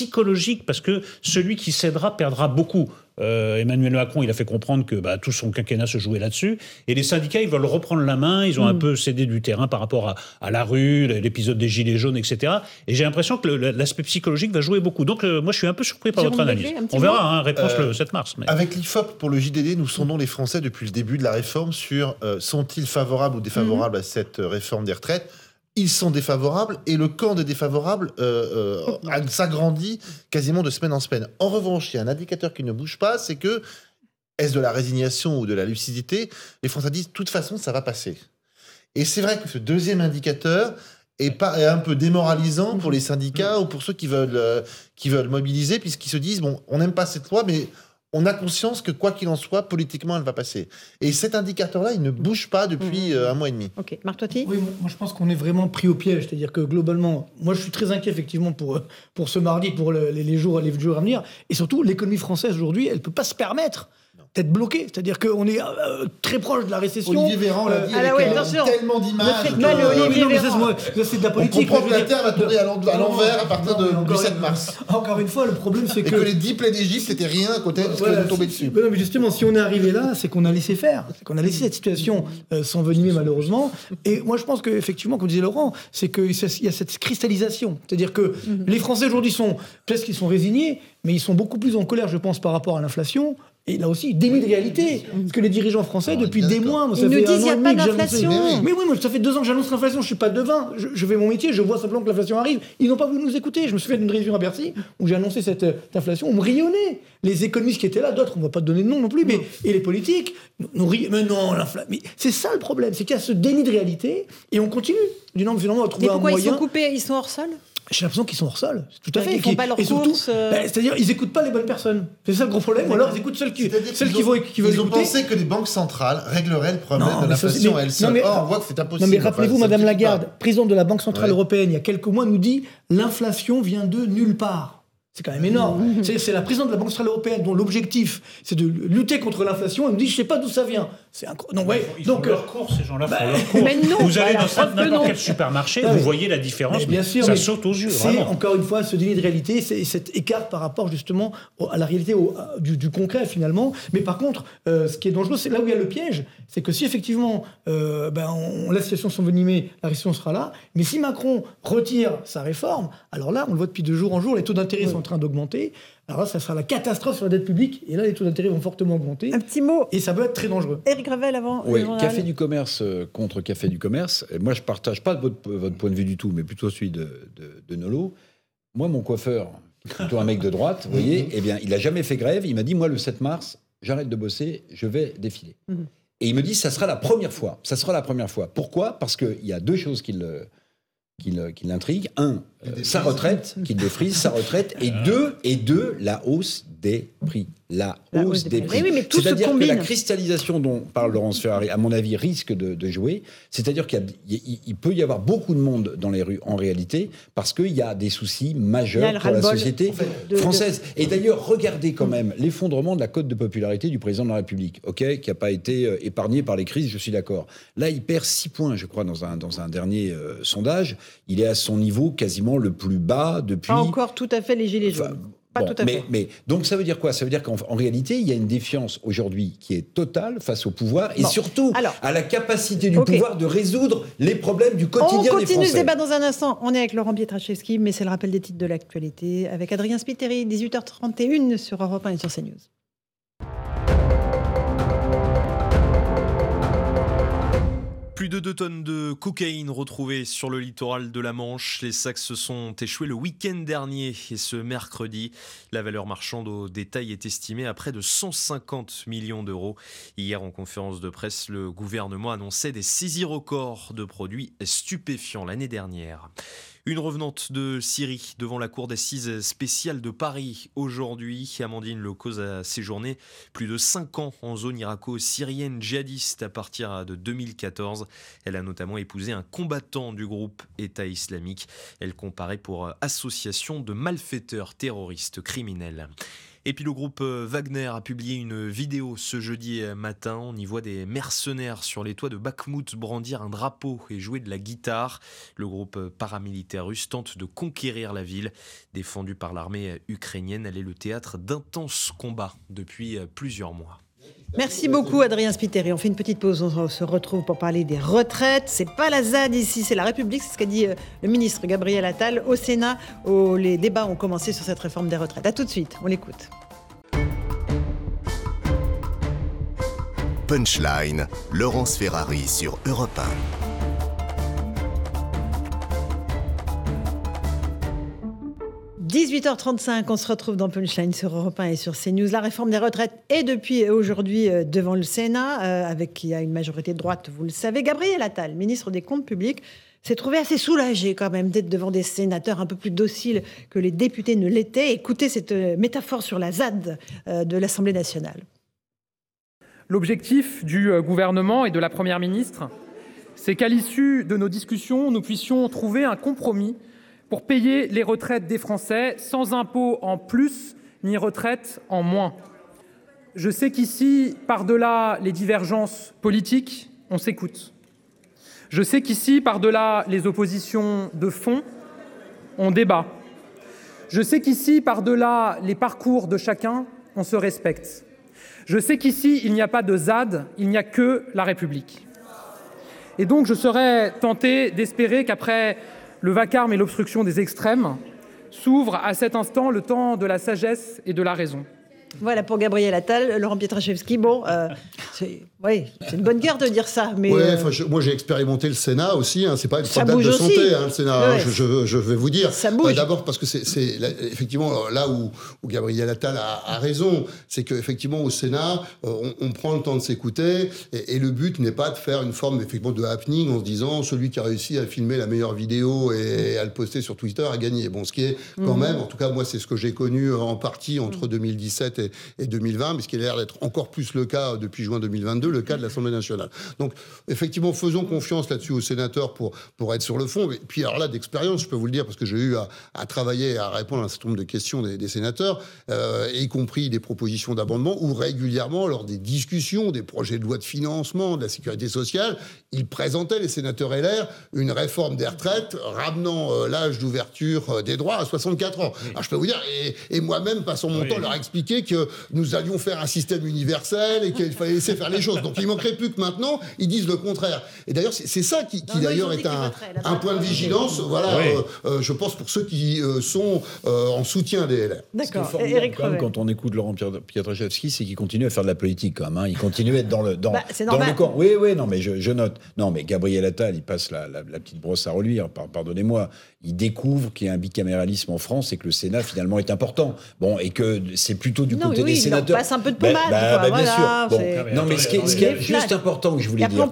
parce que celui qui cédera perdra beaucoup. Euh, Emmanuel Macron, il a fait comprendre que bah, tout son quinquennat se jouait là-dessus. Et les syndicats, ils veulent reprendre la main. Ils ont un peu cédé du terrain par rapport à, à la rue, l'épisode des Gilets jaunes, etc. Et j'ai l'impression que l'aspect psychologique va jouer beaucoup. Donc, euh, moi, je suis un peu surpris par Jérôme votre analyse. On verra, hein, réponse Euh, le 7 mars. mais- Avec l'IFOP pour le JDD, nous sondons les Français depuis le début de la réforme sur euh, sont-ils favorables ou défavorables à cette euh, réforme des retraites ils sont défavorables et le camp des défavorables euh, euh, s'agrandit quasiment de semaine en semaine. En revanche, il y a un indicateur qui ne bouge pas, c'est que est-ce de la résignation ou de la lucidité Les Français disent de toute façon ça va passer. Et c'est vrai que ce deuxième indicateur est, un peu démoralisant pour les syndicats ou pour ceux qui veulent, euh, qui veulent mobiliser, puisqu'ils se disent bon, on n'aime pas cette loi, mais on a conscience que quoi qu'il en soit, politiquement, elle va passer. Et cet indicateur-là, il ne bouge pas depuis Mmh. euh, un mois et demi. Ok, Marc Toiti Oui, moi je pense qu'on est vraiment pris au piège. C'est-à-dire que globalement, moi je suis très inquiet effectivement pour, euh, pour ce mardi, pour le- les, les jours, les jours à venir. Et surtout, l'économie française aujourd'hui, elle ne peut pas se permettre d'être bloquée. C'est-à-dire qu'on est euh, très proche de la récession. Olivier Véran l'a dit Ah avec ouais, euh, tellement d'images. Olivier non, mais ça, Véran. c'est de la On politique. comprend mais que la Terre va tourner à l'envers à partir non, de- du encore 7 une- mars. Encore une fois, le problème c'est Et que. que les 10 plaies d'Égypte, c'était rien à côté de ce qui Voilà, nous tombait dessus. mais non, mais justement, si on est arrivé là, c'est qu'on a laissé faire, c'est qu'on a laissé cette situation euh, s'envenimer malheureusement. Et moi, je pense qu'effectivement, comme disait Laurent, c'est qu'il y a cette cristallisation. C'est-à-dire que les Français aujourd'hui sont, peut-être qu'ils sont résignés, mais ils sont beaucoup plus en colère, je pense, par rapport à l'inflation. Et là aussi, déni de réalité. Parce que les dirigeants français, depuis des mois, moi, ça Ils nous fait un disent, an y a pas d'inflation. Mais, mais oui, moi, ça fait deux ans que j'annonce l'inflation, je suis pas devin. Je, je fais mon métier, je vois simplement que l'inflation arrive. Ils n'ont pas voulu nous écouter. Je me souviens d'une réunion à Bercy où j'ai annoncé cette, euh, cette inflation. On me rionnait. Les économistes qui étaient là, d'autres, on ne va pas te donner de nom non plus, mais et les politiques, nous, nous riaient. Mais non, l'inflation. C'est ça le problème, c'est qu'il y a ce déni de réalité et on continue. Du non, mais finalement, on va trouver un pourquoi ils moyen. sont coupés? Ils sont hors sol? J'ai l'impression qu'ils sont hors sol. Tout à fait. ils font pas leurs et surtout, courses, euh. ben, c'est-à-dire, ils écoutent pas les bonnes personnes. C'est ça le gros problème. Ou alors, ils écoutent celles qui, celles qui vont, qui veulent Ils ont écouter. pensé que les banques centrales régleraient le problème Non, de l'inflation elles non, seules. mais- Or, on voit que c'est impossible. Non, mais rappelez-vous, Madame Lagarde, présidente de la Banque Centrale Ouais. Européenne, il y a quelques mois, nous dit l'inflation vient de nulle part. C'est quand même énorme. C'est c'est la présidente de la Banque Centrale Européenne dont l'objectif, c'est de lutter contre l'inflation. Elle nous dit, je sais pas d'où ça vient. C'est incroyable. Donc, ouais, Ils donc, font leur course, ces gens-là bah, font leur course. mais non, vous allez dans n'importe non. quel supermarché, vous voyez la différence. Mais bien mais sûr, ça saute aux yeux, C'est encore une fois ce déni de réalité, c'est cet écart par rapport justement au- à la réalité au- à- du, du concret finalement. Mais par contre, euh, ce qui est dangereux, c'est là où il y a le piège, c'est que si effectivement euh, ben, on, la situation s'envenimer, la récession sera là. Mais si Macron retire sa réforme, alors là, on le voit depuis de jour en jour, les taux d'intérêt sont en train d'augmenter. Alors là, ça sera la catastrophe sur la dette publique. Et là, les taux d'intérêt vont fortement augmenter. Un petit mot. Et ça peut être très dangereux. Éric Revel avant Oui, le journal. café du commerce euh, contre café du commerce. Et moi, je partage pas votre, votre point de vue du tout, mais plutôt celui de, de, de Nolo. Moi, mon coiffeur, plutôt un mec de droite, vous voyez, eh bien, il a jamais fait grève. Il m'a dit, moi, le 7 mars, j'arrête de bosser, je vais défiler. Mhm. Et il me dit, ça sera la première fois. Ça sera la première fois. Pourquoi? Parce qu'il y a deux choses qui le- qui le- qui l'intriguent. Un, euh, sa retraite, qui défrise sa retraite. Et deux, et deux, la hausse des prix. La, La hausse hausse des des prix. prix. Oui, se C'est-à-dire que la cristallisation dont parle Laurence Ferrari, à mon avis, risque de, de jouer. C'est-à-dire qu'il peut y avoir beaucoup de monde dans les rues en réalité parce qu'il y a des soucis majeurs pour la société de- de- française. Et d'ailleurs, regardez quand même l'effondrement de la cote de popularité du président de la République, ok, qui n'a pas été euh, épargné par les crises, je suis d'accord. Là, il perd 6 points, je crois, dans un, dans un dernier euh, sondage. Il est à son niveau quasiment le plus bas depuis. Pas encore tout à fait les gilets jaunes. Pas Bon, tout à mais, fait. mais donc ça veut dire quoi? Ça veut dire qu'en en réalité, il y a une défiance aujourd'hui qui est totale face au pouvoir et Bon. surtout Alors. à la capacité du pouvoir de résoudre les problèmes du On quotidien des continue Français. ce débat dans un instant. On est avec Laurent Pietraszewski, mais c'est le rappel des titres de l'actualité avec Adrien Spiteri, 18h31 sur Europe 1 et sur CNews. Plus de 2 tonnes de cocaïne retrouvées sur le littoral de la Manche. Les sacs se sont échoués le week-end dernier et ce mercredi. La valeur marchande au détail est estimée à près de 150 millions d'euros. Hier, en conférence de presse, le gouvernement annonçait des saisies records de produits stupéfiants l'année dernière. Une revenante de Syrie devant la cour d'assises spéciale de Paris aujourd'hui. Amandine Cause a séjourné plus de 5 ans en zone irako-syrienne djihadiste à partir de 2014. Elle a notamment épousé un combattant du groupe État islamique. Elle comparait pour association de malfaiteurs terroristes criminels. Et puis le groupe euh, Wagner a publié une vidéo ce jeudi matin. On y voit des mercenaires sur les toits de Bakhmut brandir un drapeau et jouer de la guitare. Le groupe euh, paramilitaire russe tente de conquérir la ville. Défendue par l'armée ukrainienne, elle est le théâtre d'intenses combats depuis euh, plusieurs mois. Merci beaucoup Adrien Spiteri. On fait une petite pause, on se retrouve pour parler des retraites. C'est pas la ZAD ici, c'est la République, c'est ce qu'a dit euh, le ministre Gabriel Attal au Sénat. où les débats ont commencé sur cette réforme des retraites. A tout de suite, on l'écoute. Punchline, Laurence Ferrari sur Europe 1. 18h35, on se retrouve dans Punchline sur Europe 1 et sur CNews. La réforme des retraites est depuis aujourd'hui euh, devant le Sénat, euh, avec qui a une majorité de droite, vous le savez. Gabriel Attal, ministre des Comptes publics, s'est trouvé assez soulagé quand même d'être devant des sénateurs un peu plus dociles que les députés ne l'étaient. Écoutez cette euh, métaphore sur la ZAD de l'Assemblée nationale. L'objectif du gouvernement et de la Première ministre, c'est qu'à l'issue de nos discussions, nous puissions trouver un compromis pour payer les retraites des Français sans impôt en plus ni retraite en moins. Je sais qu'ici, par-delà les divergences politiques, on s'écoute. Je sais qu'ici, par-delà les oppositions de fond, on débat. Je sais qu'ici, par-delà les parcours de chacun, on se respecte. Je sais qu'ici, il n'y a pas de ZAD, il n'y a que la République. Et donc, je serais tenté d'espérer qu'après le vacarme et l'obstruction des extrêmes, s'ouvre à cet instant le temps de la sagesse et de la raison. Voilà pour Gabriel Attal, Laurent Pietraszewski. Euh, c'est une bonne guerre de dire ça. Mais euh, moi, j'ai expérimenté le Sénat aussi. Hein, c'est pas une problème de santé, hein, le Sénat. Hein, je, vais vous dire. Ça bouge. D'abord parce que c'est effectivement là où, Gabriel Attal a, raison, c'est qu'effectivement au Sénat, euh, on, prend le temps de s'écouter et, le but n'est pas de faire une forme effectivement de happening en se disant celui qui a réussi à filmer la meilleure vidéo et à le poster sur Twitter a gagné. Bon, ce qui est quand mhm. même, en tout cas moi, c'est ce que j'ai connu en partie entre 2017 et et, 2020, mais ce qui a l'air d'être encore plus le cas depuis juin 2022, le cas de l'Assemblée nationale. Donc, effectivement, faisons confiance là-dessus aux sénateurs pour, pour être sur le fond. Et puis, alors là, d'expérience, je peux vous le dire, parce que j'ai eu à, travailler, à répondre à un certain nombre de questions des, sénateurs, euh, y compris des propositions d'abondement, où régulièrement, lors des discussions des projets de loi de financement de la sécurité sociale, ils présentaient, les sénateurs LR, une réforme des retraites ramenant euh, l'âge d'ouverture euh, des droits à 64 ans. Alors, je peux vous dire, et, moi-même, passant mon temps, leur expliquer que nous allions faire un système universel et qu'il fallait laisser faire les choses. Donc il manquerait plus que maintenant, ils disent le contraire. Et d'ailleurs, c'est ça qui, d'ailleurs est un, un, point de vigilance, voilà, euh, euh, je pense pour ceux qui euh, sont en soutien des LR. D'accord. Quand on écoute Laurent Pietraszewski, c'est qu'il continue à faire de la politique quand même. Hein. Il continue à être dans le, dans, bah, dans le camp. Oui, oui, non, mais je, note. Non, mais Gabriel Attal, il passe la, la, petite brosse à reluire, pardonnez-moi. Il découvre qu'il y a un bicaméralisme en France et que le Sénat finalement est important. Bon, et que c'est plutôt du côté des sénateurs. passe un peu de pommade. Bah, bah, bien sûr. non, mais ce qui est, juste important que je voulais dire,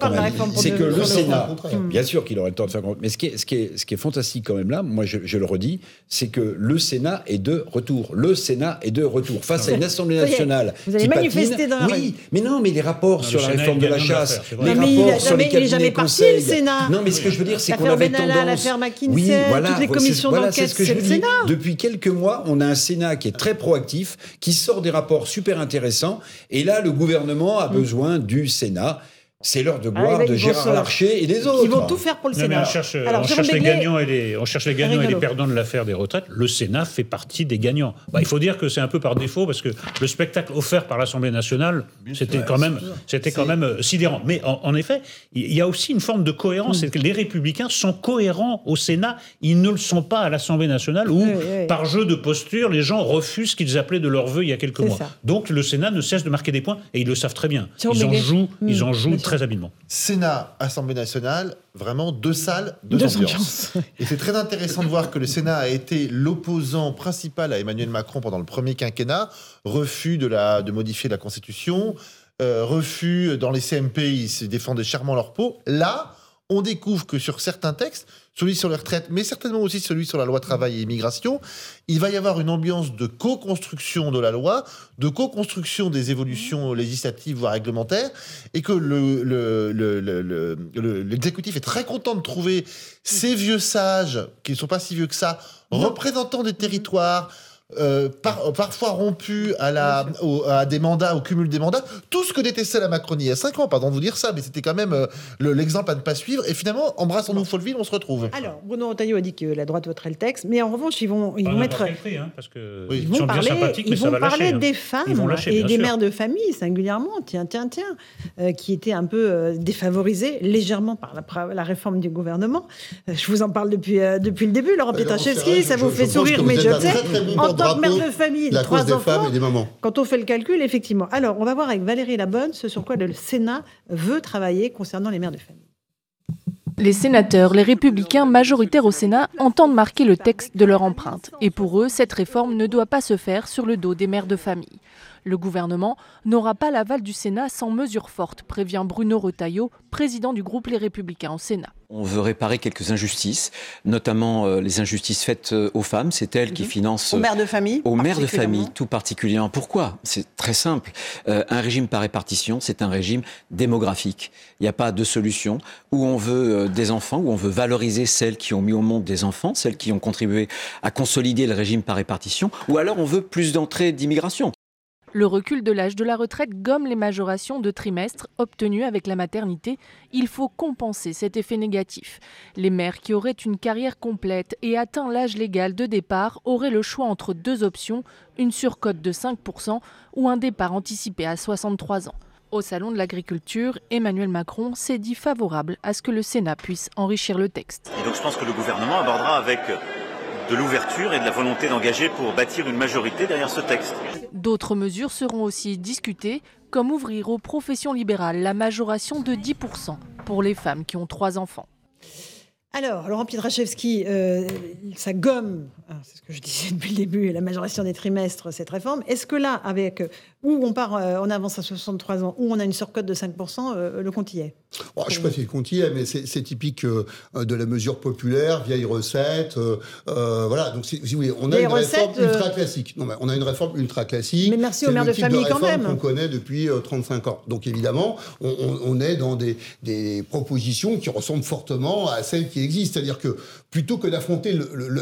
c'est que le Sénat, bien sûr qu'il aurait le temps de faire. Mais ce qui est, ce qui est, ce qui est fantastique quand même là, moi je, le redis, c'est que le Sénat est de retour. Le Sénat est de retour face à une Assemblée nationale. Vous avez manifesté dans la Oui, mais non, mais les rapports sur la réforme de la chasse, les rapports sur les cabinets de conseil. Non, mais ce que je veux dire, c'est qu'on avait tendance. Toutes les commissions d'enquête, c'est le Sénat. Depuis quelques mois, on a un Sénat qui est très proactif, qui sort des rapports super intéressant. Et là, le gouvernement a mm. besoin du Sénat c'est l'heure de ah, boire de Gérard Larcher et des autres. Ils vont tout faire pour le Sénat. on cherche, les gagnants et les, on cherche les gagnants et les perdants de l'affaire des retraites. Le Sénat fait partie des gagnants. Bah, il faut dire que c'est un peu par défaut parce que le spectacle offert par l'Assemblée nationale, c'était quand même, c'était quand même sidérant. Mais en, effet, il y a aussi une forme de cohérence. C'est que les Républicains sont cohérents au Sénat. Ils ne le sont pas à l'Assemblée nationale où, par jeu de posture, les gens refusent ce qu'ils appelaient de leur vœu il y a quelques mois. Donc le Sénat ne cesse de marquer des points et ils le savent très bien. Ils en jouent, ils en jouent très Sénat, Assemblée nationale, vraiment deux salles, deux, ambiances. Et c'est très intéressant de voir que le Sénat a été l'opposant principal à Emmanuel Macron pendant le premier quinquennat, refus de, la, de modifier la Constitution, euh, refus dans les CMP, ils se défendaient chèrement leur peau. Là, on découvre que sur certains textes, celui sur les retraites, mais certainement aussi celui sur la loi travail et immigration, il va y avoir une ambiance de co-construction de la loi, de co-construction des évolutions législatives voire réglementaires, et que l'exécutif est très content de trouver ces vieux sages, qui ne sont pas si vieux que ça, représentants des territoires, euh, euh, parfois rompu à, la, à des mandats, au cumul des mandats, tout ce que détestait la Macronie il y a 5 ans, pardon de vous dire ça, mais c'était quand même euh, l'exemple à ne pas suivre. Et finalement, embrassons-nous Folleville, on se retrouve. Alors, Bruno Retailleau a dit que la droite voterait le texte, mais en revanche, ils vont, ils vont mettre. Hein, parce que ils, vont parler, ils vont parler des femmes et des mères de famille, singulièrement, tiens, tiens, tiens, qui étaient un peu défavorisées légèrement par la, la, réforme du gouvernement. je vous en parle depuis, depuis le début, Laurent Pietraszewski, ça vous fait sourire, mais je sais mère de famille, la trois des enfants, femmes et des mamans. Quand on fait le calcul, effectivement. Alors, on va voir avec Valérie Labonne ce sur quoi le Sénat veut travailler concernant les mères de famille. Les sénateurs, les républicains majoritaires au Sénat, entendent marquer le texte de leur empreinte. Et pour eux, cette réforme ne doit pas se faire sur le dos des mères de famille. Le gouvernement n'aura pas l'aval du Sénat sans mesures fortes, prévient Bruno Retailleau, président du groupe Les Républicains au Sénat. On veut réparer quelques injustices, notamment euh, les injustices faites euh, aux femmes. C'est elles qui mhm. financent. Aux mères de famille Aux mères de famille, tout particulièrement. Pourquoi? C'est très simple. Euh, un régime par répartition, c'est un régime démographique. Il n'y a pas de solution où on veut des enfants, où on veut valoriser celles qui ont mis au monde des enfants, celles qui ont contribué à consolider le régime par répartition, ou alors on veut plus d'entrées d'immigration. Le recul de l'âge de la retraite gomme les majorations de trimestre obtenues avec la maternité. Il faut compenser cet effet négatif. Les mères qui auraient une carrière complète et atteint l'âge légal de départ auraient le choix entre deux options, une surcote de 5% ou un départ anticipé à 63 ans. Au Salon de l'Agriculture, Emmanuel Macron s'est dit favorable à ce que le Sénat puisse enrichir le texte. Je pense que le gouvernement abordera avec de l'ouverture et de la volonté d'engager pour bâtir une majorité derrière ce texte. D'autres mesures seront aussi discutées, comme ouvrir aux professions libérales la majoration de 10% pour les femmes qui ont trois enfants. Alors, Laurent Pietraszewski, euh, ça gomme, hein, c'est ce que je disais depuis le début, la majoration des trimestres, cette réforme. Est-ce que là, avec euh, où on part, euh, on avance à 63 ans, où on a une surcote de 5%, le compte y est? Oh, Je ne sais pas si le compte y est, mais c'est typique de la mesure populaire, vieille recette. voilà, donc si, oui, on a une réforme ultra classique. Non, mais on a une réforme ultra classique. Mais merci aux mères de famille quand même. qu'on connaît depuis 35 ans. Donc évidemment, on, est dans des, des propositions qui ressemblent fortement à celles qui existe. C'est-à-dire que plutôt que d'affronter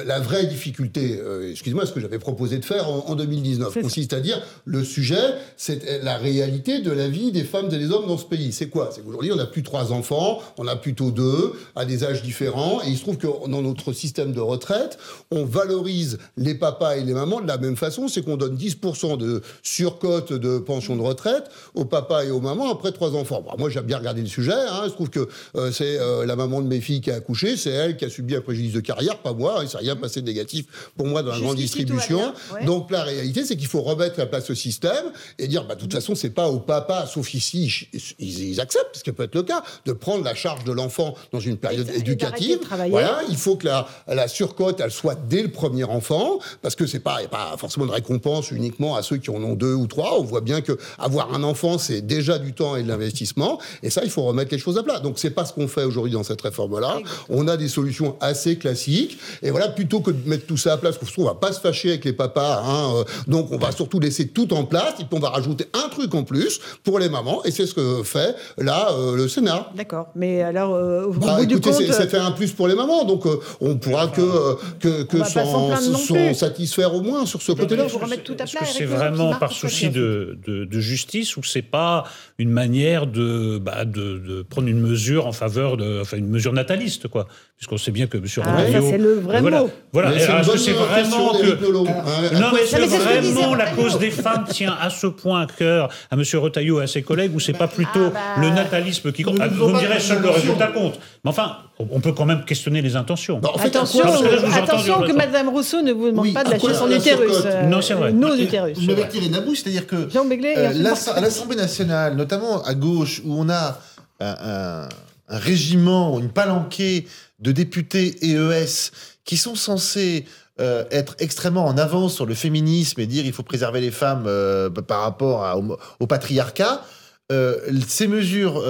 la vraie difficulté, euh, excusez-moi, ce que j'avais proposé de faire en, 2019, consiste à dire le sujet, c'est la réalité de la vie des femmes et des hommes dans ce pays. C'est quoi? C'est qu'aujourd'hui, on n'a plus trois enfants, on a plutôt deux, à des âges différents, et il se trouve que dans notre système de retraite, on valorise les papas et les mamans de la même façon, c'est qu'on donne 10% de surcote de pension de retraite aux papas et aux mamans après trois enfants. moi, j'ai bien regardé le sujet, hein, il se trouve que euh, c'est euh, la maman de mes filles qui a accouché, c'est elle qui a subi un préjudice de carrière, pas moi. Il ne s'est rien passé de négatif pour moi dans la grande distribution. Donc la réalité, c'est qu'il faut remettre la place au système et dire, bah, de toute façon, c'est pas au papa, sauf ici, ils, acceptent, ce qui peut être le cas, de prendre la charge de l'enfant dans une période éducative. Voilà, il faut que la, la surcote, elle soit dès le premier enfant, parce que c'est pas, pas forcément de récompense uniquement à ceux qui en ont deux ou trois. On voit bien que avoir un enfant, c'est déjà du temps et de l'investissement. Et ça, il faut remettre les choses à plat. Donc c'est pas ce qu'on fait aujourd'hui dans cette réforme-là on a des solutions assez classiques. Et voilà, plutôt que de mettre tout ça à place, on va pas se fâcher avec les papas. Hein, euh, donc on va surtout laisser tout en place. Et puis on va rajouter un truc en plus pour les mamans. Et c'est ce que fait là euh, le Sénat. D'accord. Mais alors, euh, au bah, bout du compte, ça fait un plus pour les mamans. Donc on pourra que que, que s'en satisfaire au moins sur ce côté-là. Est-ce que c'est vraiment par souci de, de, justice ou c'est pas une manière de, bah, de, de, prendre une mesure en faveur de, enfin une mesure nataliste quoi? Puisqu'on sait bien que M. Ah, c'est le vrai voilà, mot. Voilà. Est-ce que c'est vraiment que non, mais est-ce que vraiment la cause des femmes tient à ce point à cœur à M. Retailleau et à ses collègues, ou c'est pas plutôt ah, bah. le natalisme qui compte ah, Vous me direz seul le résultat compte. Mais enfin, on peut quand même questionner les intentions. en fait, attention, attention que Mme Rousseau ne vous demande pas de lâcher son utérus. non, c'est vrai. Nos utérus. Vous m'avez tiré la bouche, c'est-à-dire que euh, à l'Assemblée nationale, notamment à gauche, où on a un un régiment, une palanquée de députés EES qui sont censés euh, être extrêmement en avance sur le féminisme et dire il faut préserver les femmes euh, par rapport au, patriarcat, euh, ces mesures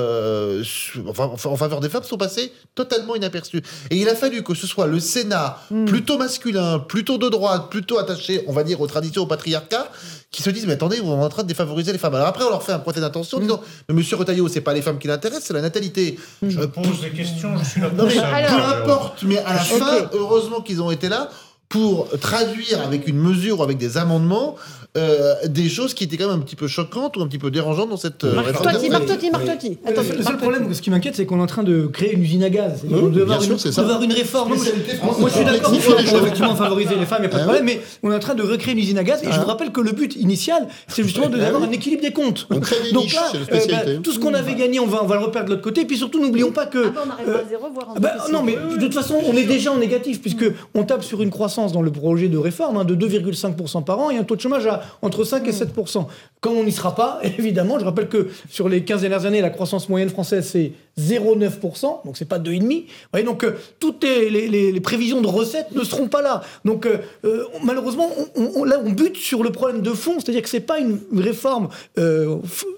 en faveur des femmes sont passées totalement inaperçues. Et il a fallu que ce soit le Sénat, hmm. plutôt masculin, plutôt de droite, plutôt attaché, on va dire, aux traditions, au patriarcat, qui se disent mais attendez, vous êtes en train de défavoriser les femmes. Alors après, on leur fait un procès d'intention en disant mais Monsieur Retailleau, c'est pas les femmes qui l'intéressent, c'est la natalité. Je pose des questions, je suis là pour ça. Peu importe, mais à la fin, heureusement qu'ils ont été là pour traduire avec une mesure ou avec des amendements euh, des choses qui étaient quand même un petit peu choquantes ou un petit peu dérangeantes dans cette euh, Martotti, Martotti, Martotti. le seul problème, ce qui m'inquiète, c'est qu'on est en train de créer une usine à gaz. on doit avoir, une, avoir une réforme. Moi, je suis d'accord pour effectivement favoriser les femmes, il n'y a pas de ah problème, mais on est en train de recréer une usine à gaz. Et je vous ah. rappelle que le but initial, c'est justement d'avoir un équilibre des comptes. Donc là, euh, bah, tout ce qu'on avait gagné, on va, on va le reperdre de l'autre côté. Et puis surtout, n'oublions pas que. Ah on arrive à zéro, voire en bah, Non, mais de toute façon, on est déjà en négatif, puisque on tape sur une croissance dans le projet de réforme hein, de 2,5% par an et un taux de chômage à entre 5 et 7%. Comme on n'y sera pas, évidemment, je rappelle que sur les 15 dernières années, la croissance moyenne française, c'est 0,9%, donc c'est pas 2,5%. Vous donc euh, toutes les, prévisions de recettes ne seront pas là. Donc euh, euh, malheureusement, on, là, on bute sur le problème de fond, c'est-à-dire que c'est pas une réforme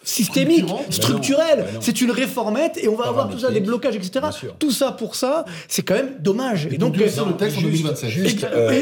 systémique, structurelle, c'est une réformette et on va avoir tout ça, des blocages, etc. Tout ça pour ça, c'est quand même dommage. Et, donc, le texte en 2027.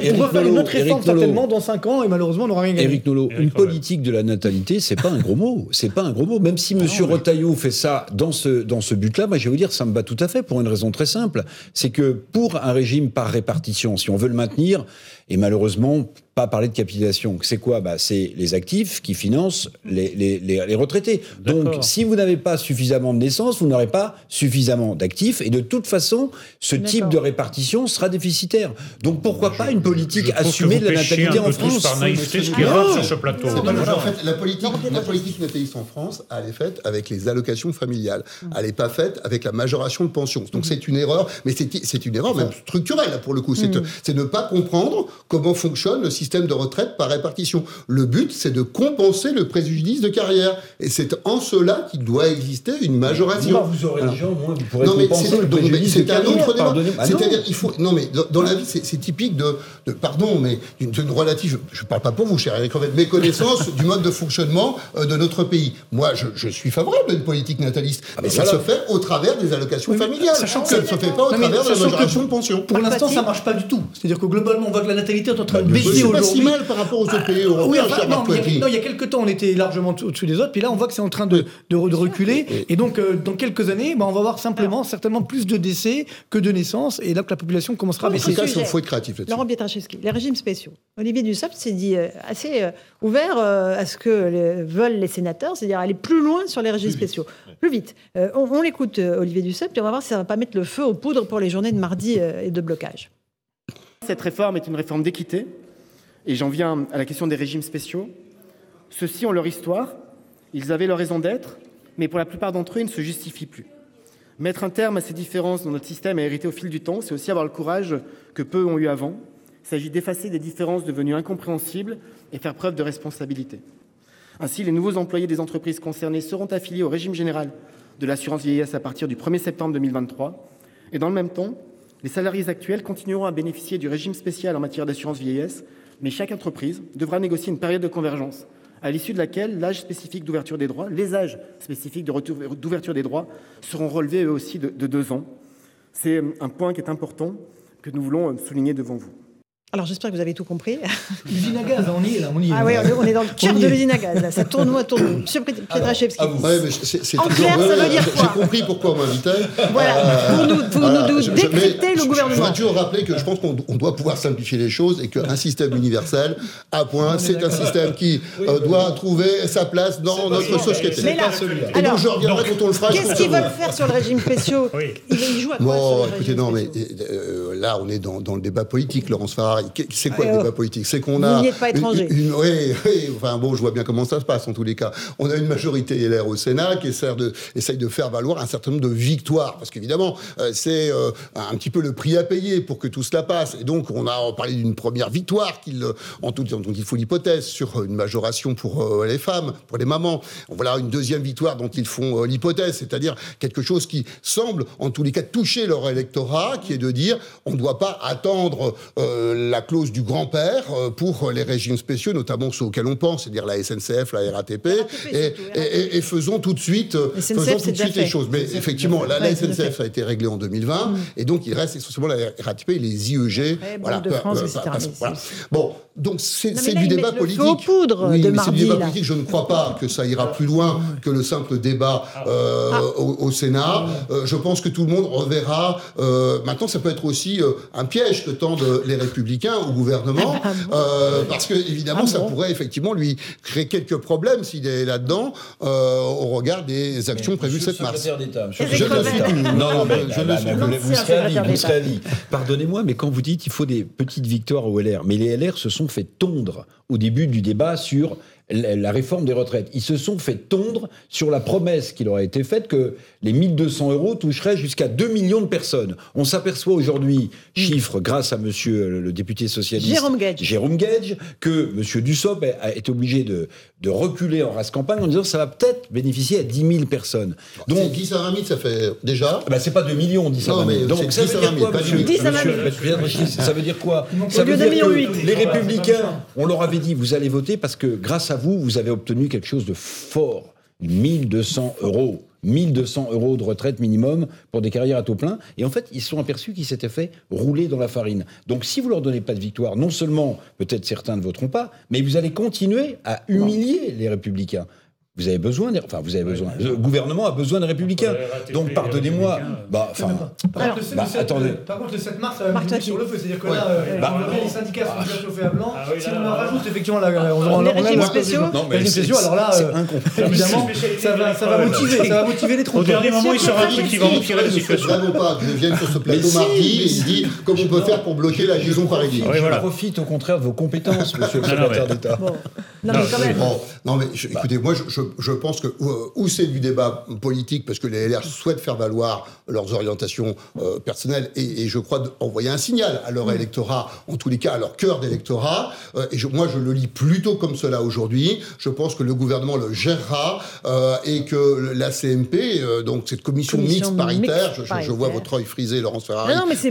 et, on va faire une autre réforme certainement dans 5 ans et malheureusement, on n'aura rien gagné. Éric Nolot, une politique de la natalité, c'est pas un gros mot. C'est pas un gros mot. Même si M. Retailleau fait ça dans ce, dans ce but-là, moi je vais vous dire, ça me va tout à fait pour une raison très simple. C'est que pour un régime par répartition, si on veut le maintenir, et malheureusement, pas parler de capitalisation. C'est quoi? Bah, C'est les actifs qui financent les, les, les, retraités. Donc, si vous n'avez pas suffisamment de naissances, vous n'aurez pas suffisamment d'actifs. Et de toute façon, ce type de répartition sera déficitaire. Donc, pourquoi pas une politique assumée de la natalité en France par naïveté, ce qui est rare sur ce plateau. en fait, la politique, la politique nataliste en France, elle est faite avec les allocations familiales. Elle n'est pas faite avec la majoration de pension. Donc, c'est une erreur, mais c'est une erreur même structurelle, pour le coup. C'est ne pas comprendre comment fonctionne le système de retraite par répartition? Le but, c'est de compenser le préjudice de carrière. Et c'est en cela qu'il doit exister une majoration. Vous aurez des gens, moins, vous pourrez non, mais compenser le préjudice de carrière. Un autre débat. C'est-à-dire, il faut. Non, mais dans, la vie, c'est typique de, de, Pardon, mais d'une relative. Je ne parle pas pour vous, cher Eric Revet, méconnaissance du mode de fonctionnement euh, de notre pays. Moi, je, je suis favorable à une politique nataliste. Ah, mais ben ça se fait au travers des allocations familiales. Sachant que ça ne se fait pas au travers de la majoration de pension. Pour l'instant, ça ne marche pas du tout. C'est-à-dire que globalement, on voit que la natalité est en train de baisser aujourd'hui. C'est pas si mal par rapport aux autres pays européens. non, il y a quelques temps, on était largement au-dessus des autres, puis là, on voit que c'est en train de, de, reculer. Et donc, euh, dans quelques années, bah, on va voir simplement, certainement, plus de décès que de naissances, et là que la population commencera à baisser. En tout cas, il faut être créatif là-dessus. Laurent Pietraszewski, les régimes spéciaux. Olivier Dussopt s'est dit euh, assez euh, ouvert à ce que veulent les sénateurs, c'est-à-dire aller plus loin sur les régimes spéciaux. Plus vite. on, l'écoute, Olivier Dussopt, et on va voir si ça ne va pas mettre le feu aux poudres pour les journées de mardi et de blocage. Cette réforme est une réforme d'équité, et j'en viens à la question des régimes spéciaux. Ceux-ci ont leur histoire, ils avaient leur raison d'être, mais pour la plupart d'entre eux, ils ne se justifient plus. Mettre un terme à ces différences dans notre système a hérité au fil du temps, c'est aussi avoir le courage que peu ont eu avant. Il s'agit d'effacer des différences devenues incompréhensibles et faire preuve de responsabilité. Ainsi, les nouveaux employés des entreprises concernées seront affiliés au régime général de l'assurance vieillesse à partir du 1er septembre 2023. Et dans le même temps, les salariés actuels continueront à bénéficier du régime spécial en matière d'assurance vieillesse, mais chaque entreprise devra négocier une période de convergence à l'issue de laquelle l'âge spécifique d'ouverture des droits, les âges spécifiques d'ouverture des droits seront relevés eux aussi de, de deux ans. C'est un point qui est important que nous voulons souligner devant vous. Alors j'espère que vous avez tout compris. L'usine à gaz, on y est là, on y est. Ah oui, on est dans le cœur de l'usine à gaz. Là. Ça tourne à tourne. Monsieur Pietraszewski. Ah, en clair, ça veut dire quoi J'ai compris pourquoi on m'invitait. Voilà, euh, pour nous, pour euh, nous décrypter le gouvernement. Je voudrais toujours rappeler que je pense qu'on doit pouvoir simplifier les choses et qu'un système universel, à point, c'est un système qui euh, doit trouver sa place dans notre société. Mais là, et donc je reviendrai quand on le fera. Qu'est-ce qu'ils veulent faire sur le régime spéciaux Ils jouent à quoi Bon, écoutez, non, mais là, on est dans le débat politique, Laurence C'est quoi le débat politique? C'est qu'on a. Vous n'êtes pas étranger. Une, oui, oui, enfin bon, je vois bien comment ça se passe en tous les cas. On a une majorité LR au Sénat qui essaie de, essaye de faire valoir un certain nombre de victoires. Parce qu'évidemment, euh, c'est euh, un petit peu le prix à payer pour que tout cela passe. Et donc, on a parlé d'une première victoire, qu'il, euh, en tout dont il faut l'hypothèse, sur une majoration pour les femmes, pour les mamans. Voilà une deuxième victoire dont ils font l'hypothèse, c'est-à-dire quelque chose qui semble, en tous les cas, toucher leur électorat, qui est de dire on ne doit pas attendre la clause du grand-père euh, pour les régimes spéciaux, notamment ceux auxquels on pense, c'est-à-dire la SNCF, la RATP, et, faisons tout de suite, euh, faisons tout de suite les choses. Mais effectivement, la, SNCF a été réglée en 2020, mm. et donc il reste essentiellement la RATP et les IEG. Voilà, Bon, donc c'est du débat politique. Poudre oui, de c'est du débat politique. Je ne crois pas que ça ira plus loin que le simple débat ah. euh, ah. au, Sénat. je pense que tout le monde reverra. maintenant, ça peut être aussi un piège que tendent les républicains au gouvernement, ah euh, parce que évidemment, ça pourrait effectivement lui créer quelques problèmes s'il est là-dedans euh, au regard des actions prévues cette mars. Je Non, non, mais vous serez vous Pardonnez-moi, mais quand vous dites qu'il faut des petites victoires au LR, mais les LR se sont fait tondre au début du débat sur la réforme des retraites. Ils se sont fait tondre sur la promesse qui leur a été faite que les 1200 euros toucheraient jusqu'à 2 millions de personnes. On s'aperçoit aujourd'hui, chiffre grâce à monsieur le député socialiste Jérôme Gage, Jérôme Gage que monsieur Dussopt a été obligé de, de reculer en race campagne en disant que ça va peut-être bénéficier à 10 000 personnes. Donc 10 à 20 000, ça fait déjà. Bah, c'est pas 2 millions, 10 à 20 000. Donc ça veut dire quoi, monsieur, monsieur, Ça veut dire quoi? Ça veut dire que les républicains, on leur avait dit, vous allez voter parce que grâce à vous, vous avez obtenu quelque chose de fort. 1200 euros. 1200 euros de retraite minimum pour des carrières à taux plein. Et en fait, ils se sont aperçus qu'ils s'étaient fait rouler dans la farine. Donc si vous leur donnez pas de victoire, non seulement peut-être certains ne voteront pas, mais vous allez continuer à humilier les républicains. Vous avez besoin, des, enfin vous avez besoin. Le gouvernement a besoin de républicains. Donc pardonnez-moi. Bah, enfin, par, bah, attendez. par contre, le 7 mars, ça va mettre sur le feu. C'est-à-dire que là, euh, bah, les syndicats sont déjà chauffés à blanc. Ah si on en rajoute effectivement, là, on, on, les régimes spéciaux. Non, mais les régimes spéciaux. Alors là, euh, évidemment, ça va, ça va motiver, ça va motiver les troupes. Au dernier moment, il sera un truc qui va empirer la situation. Vraiment pas que je vienne sur ce plateau mardi et il dit comment on peut faire pour bloquer la liaison parisienne. Je profite au contraire de vos compétences, Monsieur le secrétaire d'État. Non mais quand même. Non mais écoutez, moi je pense que ou c'est du débat politique parce que les LR souhaitent faire valoir leurs orientations euh, personnelles et, je crois envoyer un signal à leur mm. électorat, en tous les cas à leur cœur d'électorat. Euh, et moi, je le lis plutôt comme cela aujourd'hui. Je pense que le gouvernement le gérera euh, et que la CMP, donc cette commission, mixte paritaire, je, vois votre œil frisé, Laurence Ferrari. Non, mais c'est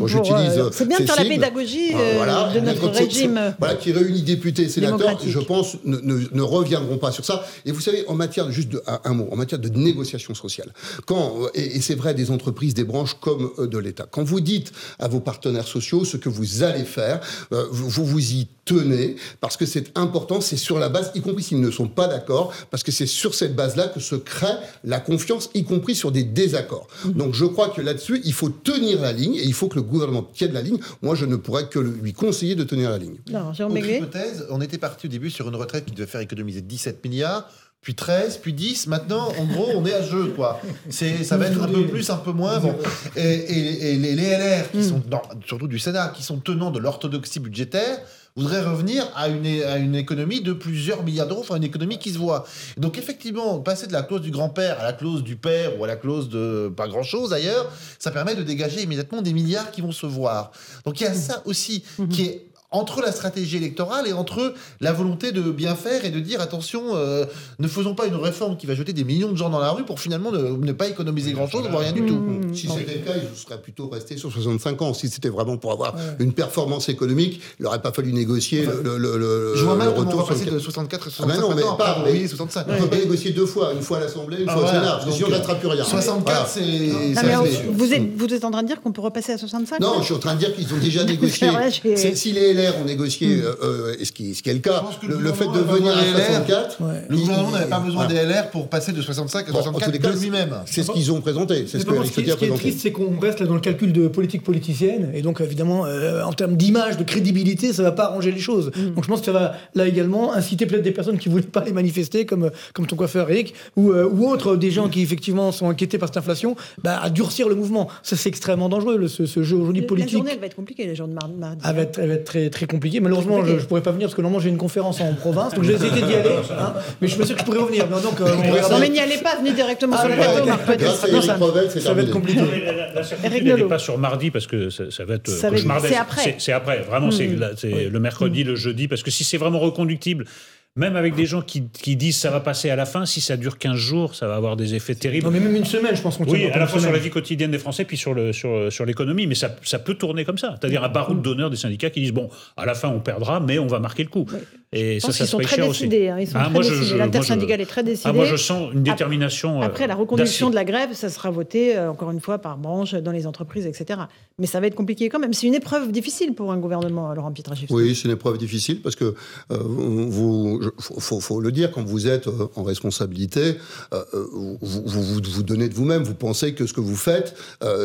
C'est bien de faire la pédagogie de notre régime. Voilà, qui réunit députés et sénateurs, je pense, ne, ne, reviendront pas sur ça. Et vous savez, en matière de, juste de, un mot, en matière de négociation sociale. Quand, euh, et, c'est vrai des entreprises, des branches comme euh, de l'État. Quand vous dites à vos partenaires sociaux ce que vous allez faire, euh, vous vous y tenez, parce que c'est important, c'est sur la base, y compris s'ils ne sont pas d'accord, parce que c'est sur cette base-là que se crée la confiance, y compris sur des désaccords. Mmh. Donc je crois que là-dessus, il faut tenir la ligne, et il faut que le gouvernement tienne la ligne. Moi, je ne pourrais que lui conseiller de tenir la ligne. Non, hypothèse, on était parti au début sur une retraite qui devait faire économiser 17 milliards puis 13, puis 10. Maintenant, en gros, on est à jeu, quoi. C'est, ça va être un peu plus, un peu moins. Bon. Et, les, LR, qui sont, surtout du Sénat, qui sont tenants de l'orthodoxie budgétaire, voudraient revenir à une, à une économie de plusieurs milliards d'euros, enfin une économie qui se voit. Donc effectivement, passer de la clause du grand-père à la clause du père ou à la clause de pas grand-chose ailleurs, ça permet de dégager immédiatement des milliards qui vont se voir. Donc il y a ça aussi qui est entre la stratégie électorale et entre la volonté de bien faire et de dire attention, euh, ne faisons pas une réforme qui va jeter des millions de gens dans la rue pour finalement ne, pas économiser grand-chose, voire rien du tout. Mmh. Si c'était le cas, il serait plutôt resté sur 65 ans. Si c'était vraiment pour avoir une performance économique, il n'aurait pas fallu négocier le, le, Je vois mal retour passer de 64 à 65 ah non, mais ans. Pas, mais 65. On peut pas négocier deux fois, une fois à l'Assemblée, une ah fois au Sénat, parce que sinon on n'attrape plus rien. 64, c'est... Vous êtes, vous êtes en train de dire qu'on peut repasser à 65 Non, je suis en train de dire qu'ils ont déjà négocié. Si les LR ont négocié euh, euh, ce, qui, ce qui est le cas, le, fait de venir à 64. Le gouvernement n'avait pas besoin des LR pour passer de 65 à 64 de lui-même. C'est ce qu'ils ont présenté. C'est ce que Ce qui est triste, c'est qu'on reste là dans le calcul de politique politicienne. Et donc, évidemment, euh, en termes d'image, de crédibilité, ça ne va pas arranger les choses. Mm. Donc, je pense que ça va, là également, inciter peut-être des personnes qui ne voulaient pas les manifester, comme, comme ton coiffeur Eric, ou, ou autres, des gens qui, effectivement, sont inquiétés par cette inflation, bah, à durcir le mouvement. Ça, c'est extrêmement dangereux, ce, jeu aujourd'hui politique. La journée, elle va être compliquée, les journée de mardi. Elle va être, elle va être très, très compliquée. Malheureusement, je ne pourrais pas venir parce que normalement j'ai une conférence en province, donc j'ai essayé d'y aller. Hein, mais je me suis sûr que je pourrais revenir. Mais donc, euh, non, mais n'y allez pas, venez directement sur le plateau. Ça va être compliqué. La certitude n'est pas sur mardi parce que ça, va être. C'est après. C'est après. Vraiment, c'est hmm. le mercredi, le jeudi. Parce que si c'est vraiment reconductible, même avec des gens qui, qui, disent ça va passer à la fin, si ça dure 15 jours, ça va avoir des effets terribles. Non, mais même une semaine, je pense qu'on Oui, à la fois sur la vie quotidienne des Français, puis sur, le, sur, sur l'économie. Mais ça, ça, peut tourner comme ça. C'est-à-dire un baroud d'honneur des syndicats qui disent bon, à la fin, on perdra, mais on va marquer le coup. Et ça, ça se sont très décidés. Hein. Ils sont ah, très décidés. L'intersyndicale est très décidée. Ah, moi, je sens une détermination. Après, la reconduction de la grève, ça sera voté, euh, encore une fois, par branche, dans les entreprises, etc. Mais ça va être compliqué quand même. C'est une épreuve difficile pour un gouvernement, Laurent Pietraszewski. Oui, c'est une épreuve difficile parce que euh, vous, faut, faut, le dire, quand vous êtes euh, en responsabilité, vous, vous, vous, donnez de vous-même. Vous pensez que ce que vous faites,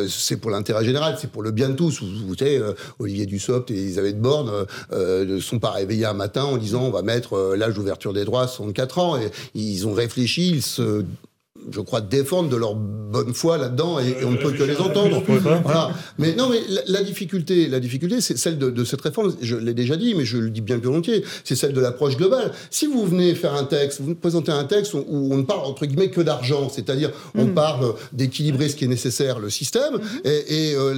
c'est pour l'intérêt général, c'est pour le bien de tous. Vous, savez, Olivier Dussopt et Elisabeth Borne ne sont pas réveillés un matin en disant on va mettre euh, l'âge d'ouverture des droits à 64 ans. Et ils ont réfléchi, ils se je crois, défendre de leur bonne foi là-dedans et, on ne peut que les entendre. Voilà. Mais non, mais la, difficulté, la difficulté, c'est celle de, cette réforme. Je l'ai déjà dit, mais je le dis bien plus volontiers. C'est celle de l'approche globale. Si vous venez faire un texte, vous présentez un texte où on ne parle entre guillemets que d'argent, c'est-à-dire on mm. parle d'équilibrer ce qui est nécessaire, le système, mm-hmm. et, euh,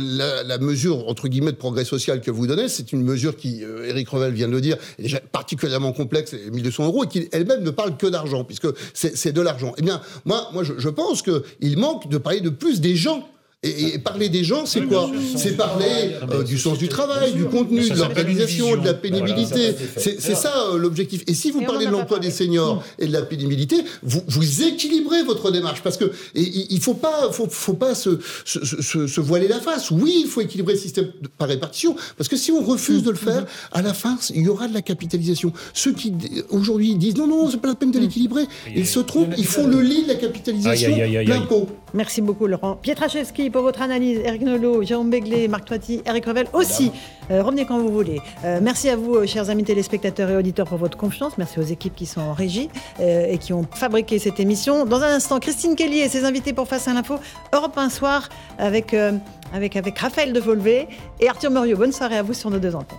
la, mesure entre guillemets de progrès social que vous donnez, c'est une mesure qui, euh, Éric Revel vient de le dire, est déjà particulièrement complexe, 1200 euros, et qui elle-même ne parle que d'argent, puisque c'est de l'argent. Eh bien, moi, moi, je, je pense qu'il manque de parler de plus des gens et, parler des gens, c'est quoi C'est parler euh, du sens du travail, du contenu, de l'organisation, de la pénibilité. C'est ça euh, l'objectif. Et si vous parlez de l'emploi des seniors et de la pénibilité, vous, vous équilibrez votre démarche. Parce que il ne faut pas, faut, faut pas se, se, se, voiler la face. Oui, il faut équilibrer le système par répartition. Parce que si on refuse de le faire, à la fin, il y aura de la capitalisation. Ceux qui aujourd'hui disent non, non, c'est pas la peine de l'équilibrer, ils se trompent. Ils font le lit de la capitalisation plein Merci beaucoup, Laurent. Pietraszewski pour votre analyse. Eric Nolot, Jérôme Begley, Marc Toiti, Eric Revel aussi. Euh, revenez quand vous voulez. Euh, merci à vous, euh, chers amis téléspectateurs et auditeurs, pour votre confiance. Merci aux équipes qui sont en régie et qui ont fabriqué cette émission. Dans un instant, Christine Kelly et ses invités pour Face à l'info. Europe un soir avec, avec, avec Raphaël de Volvé et Arthur Moriot. Bonne soirée à vous sur nos deux antennes.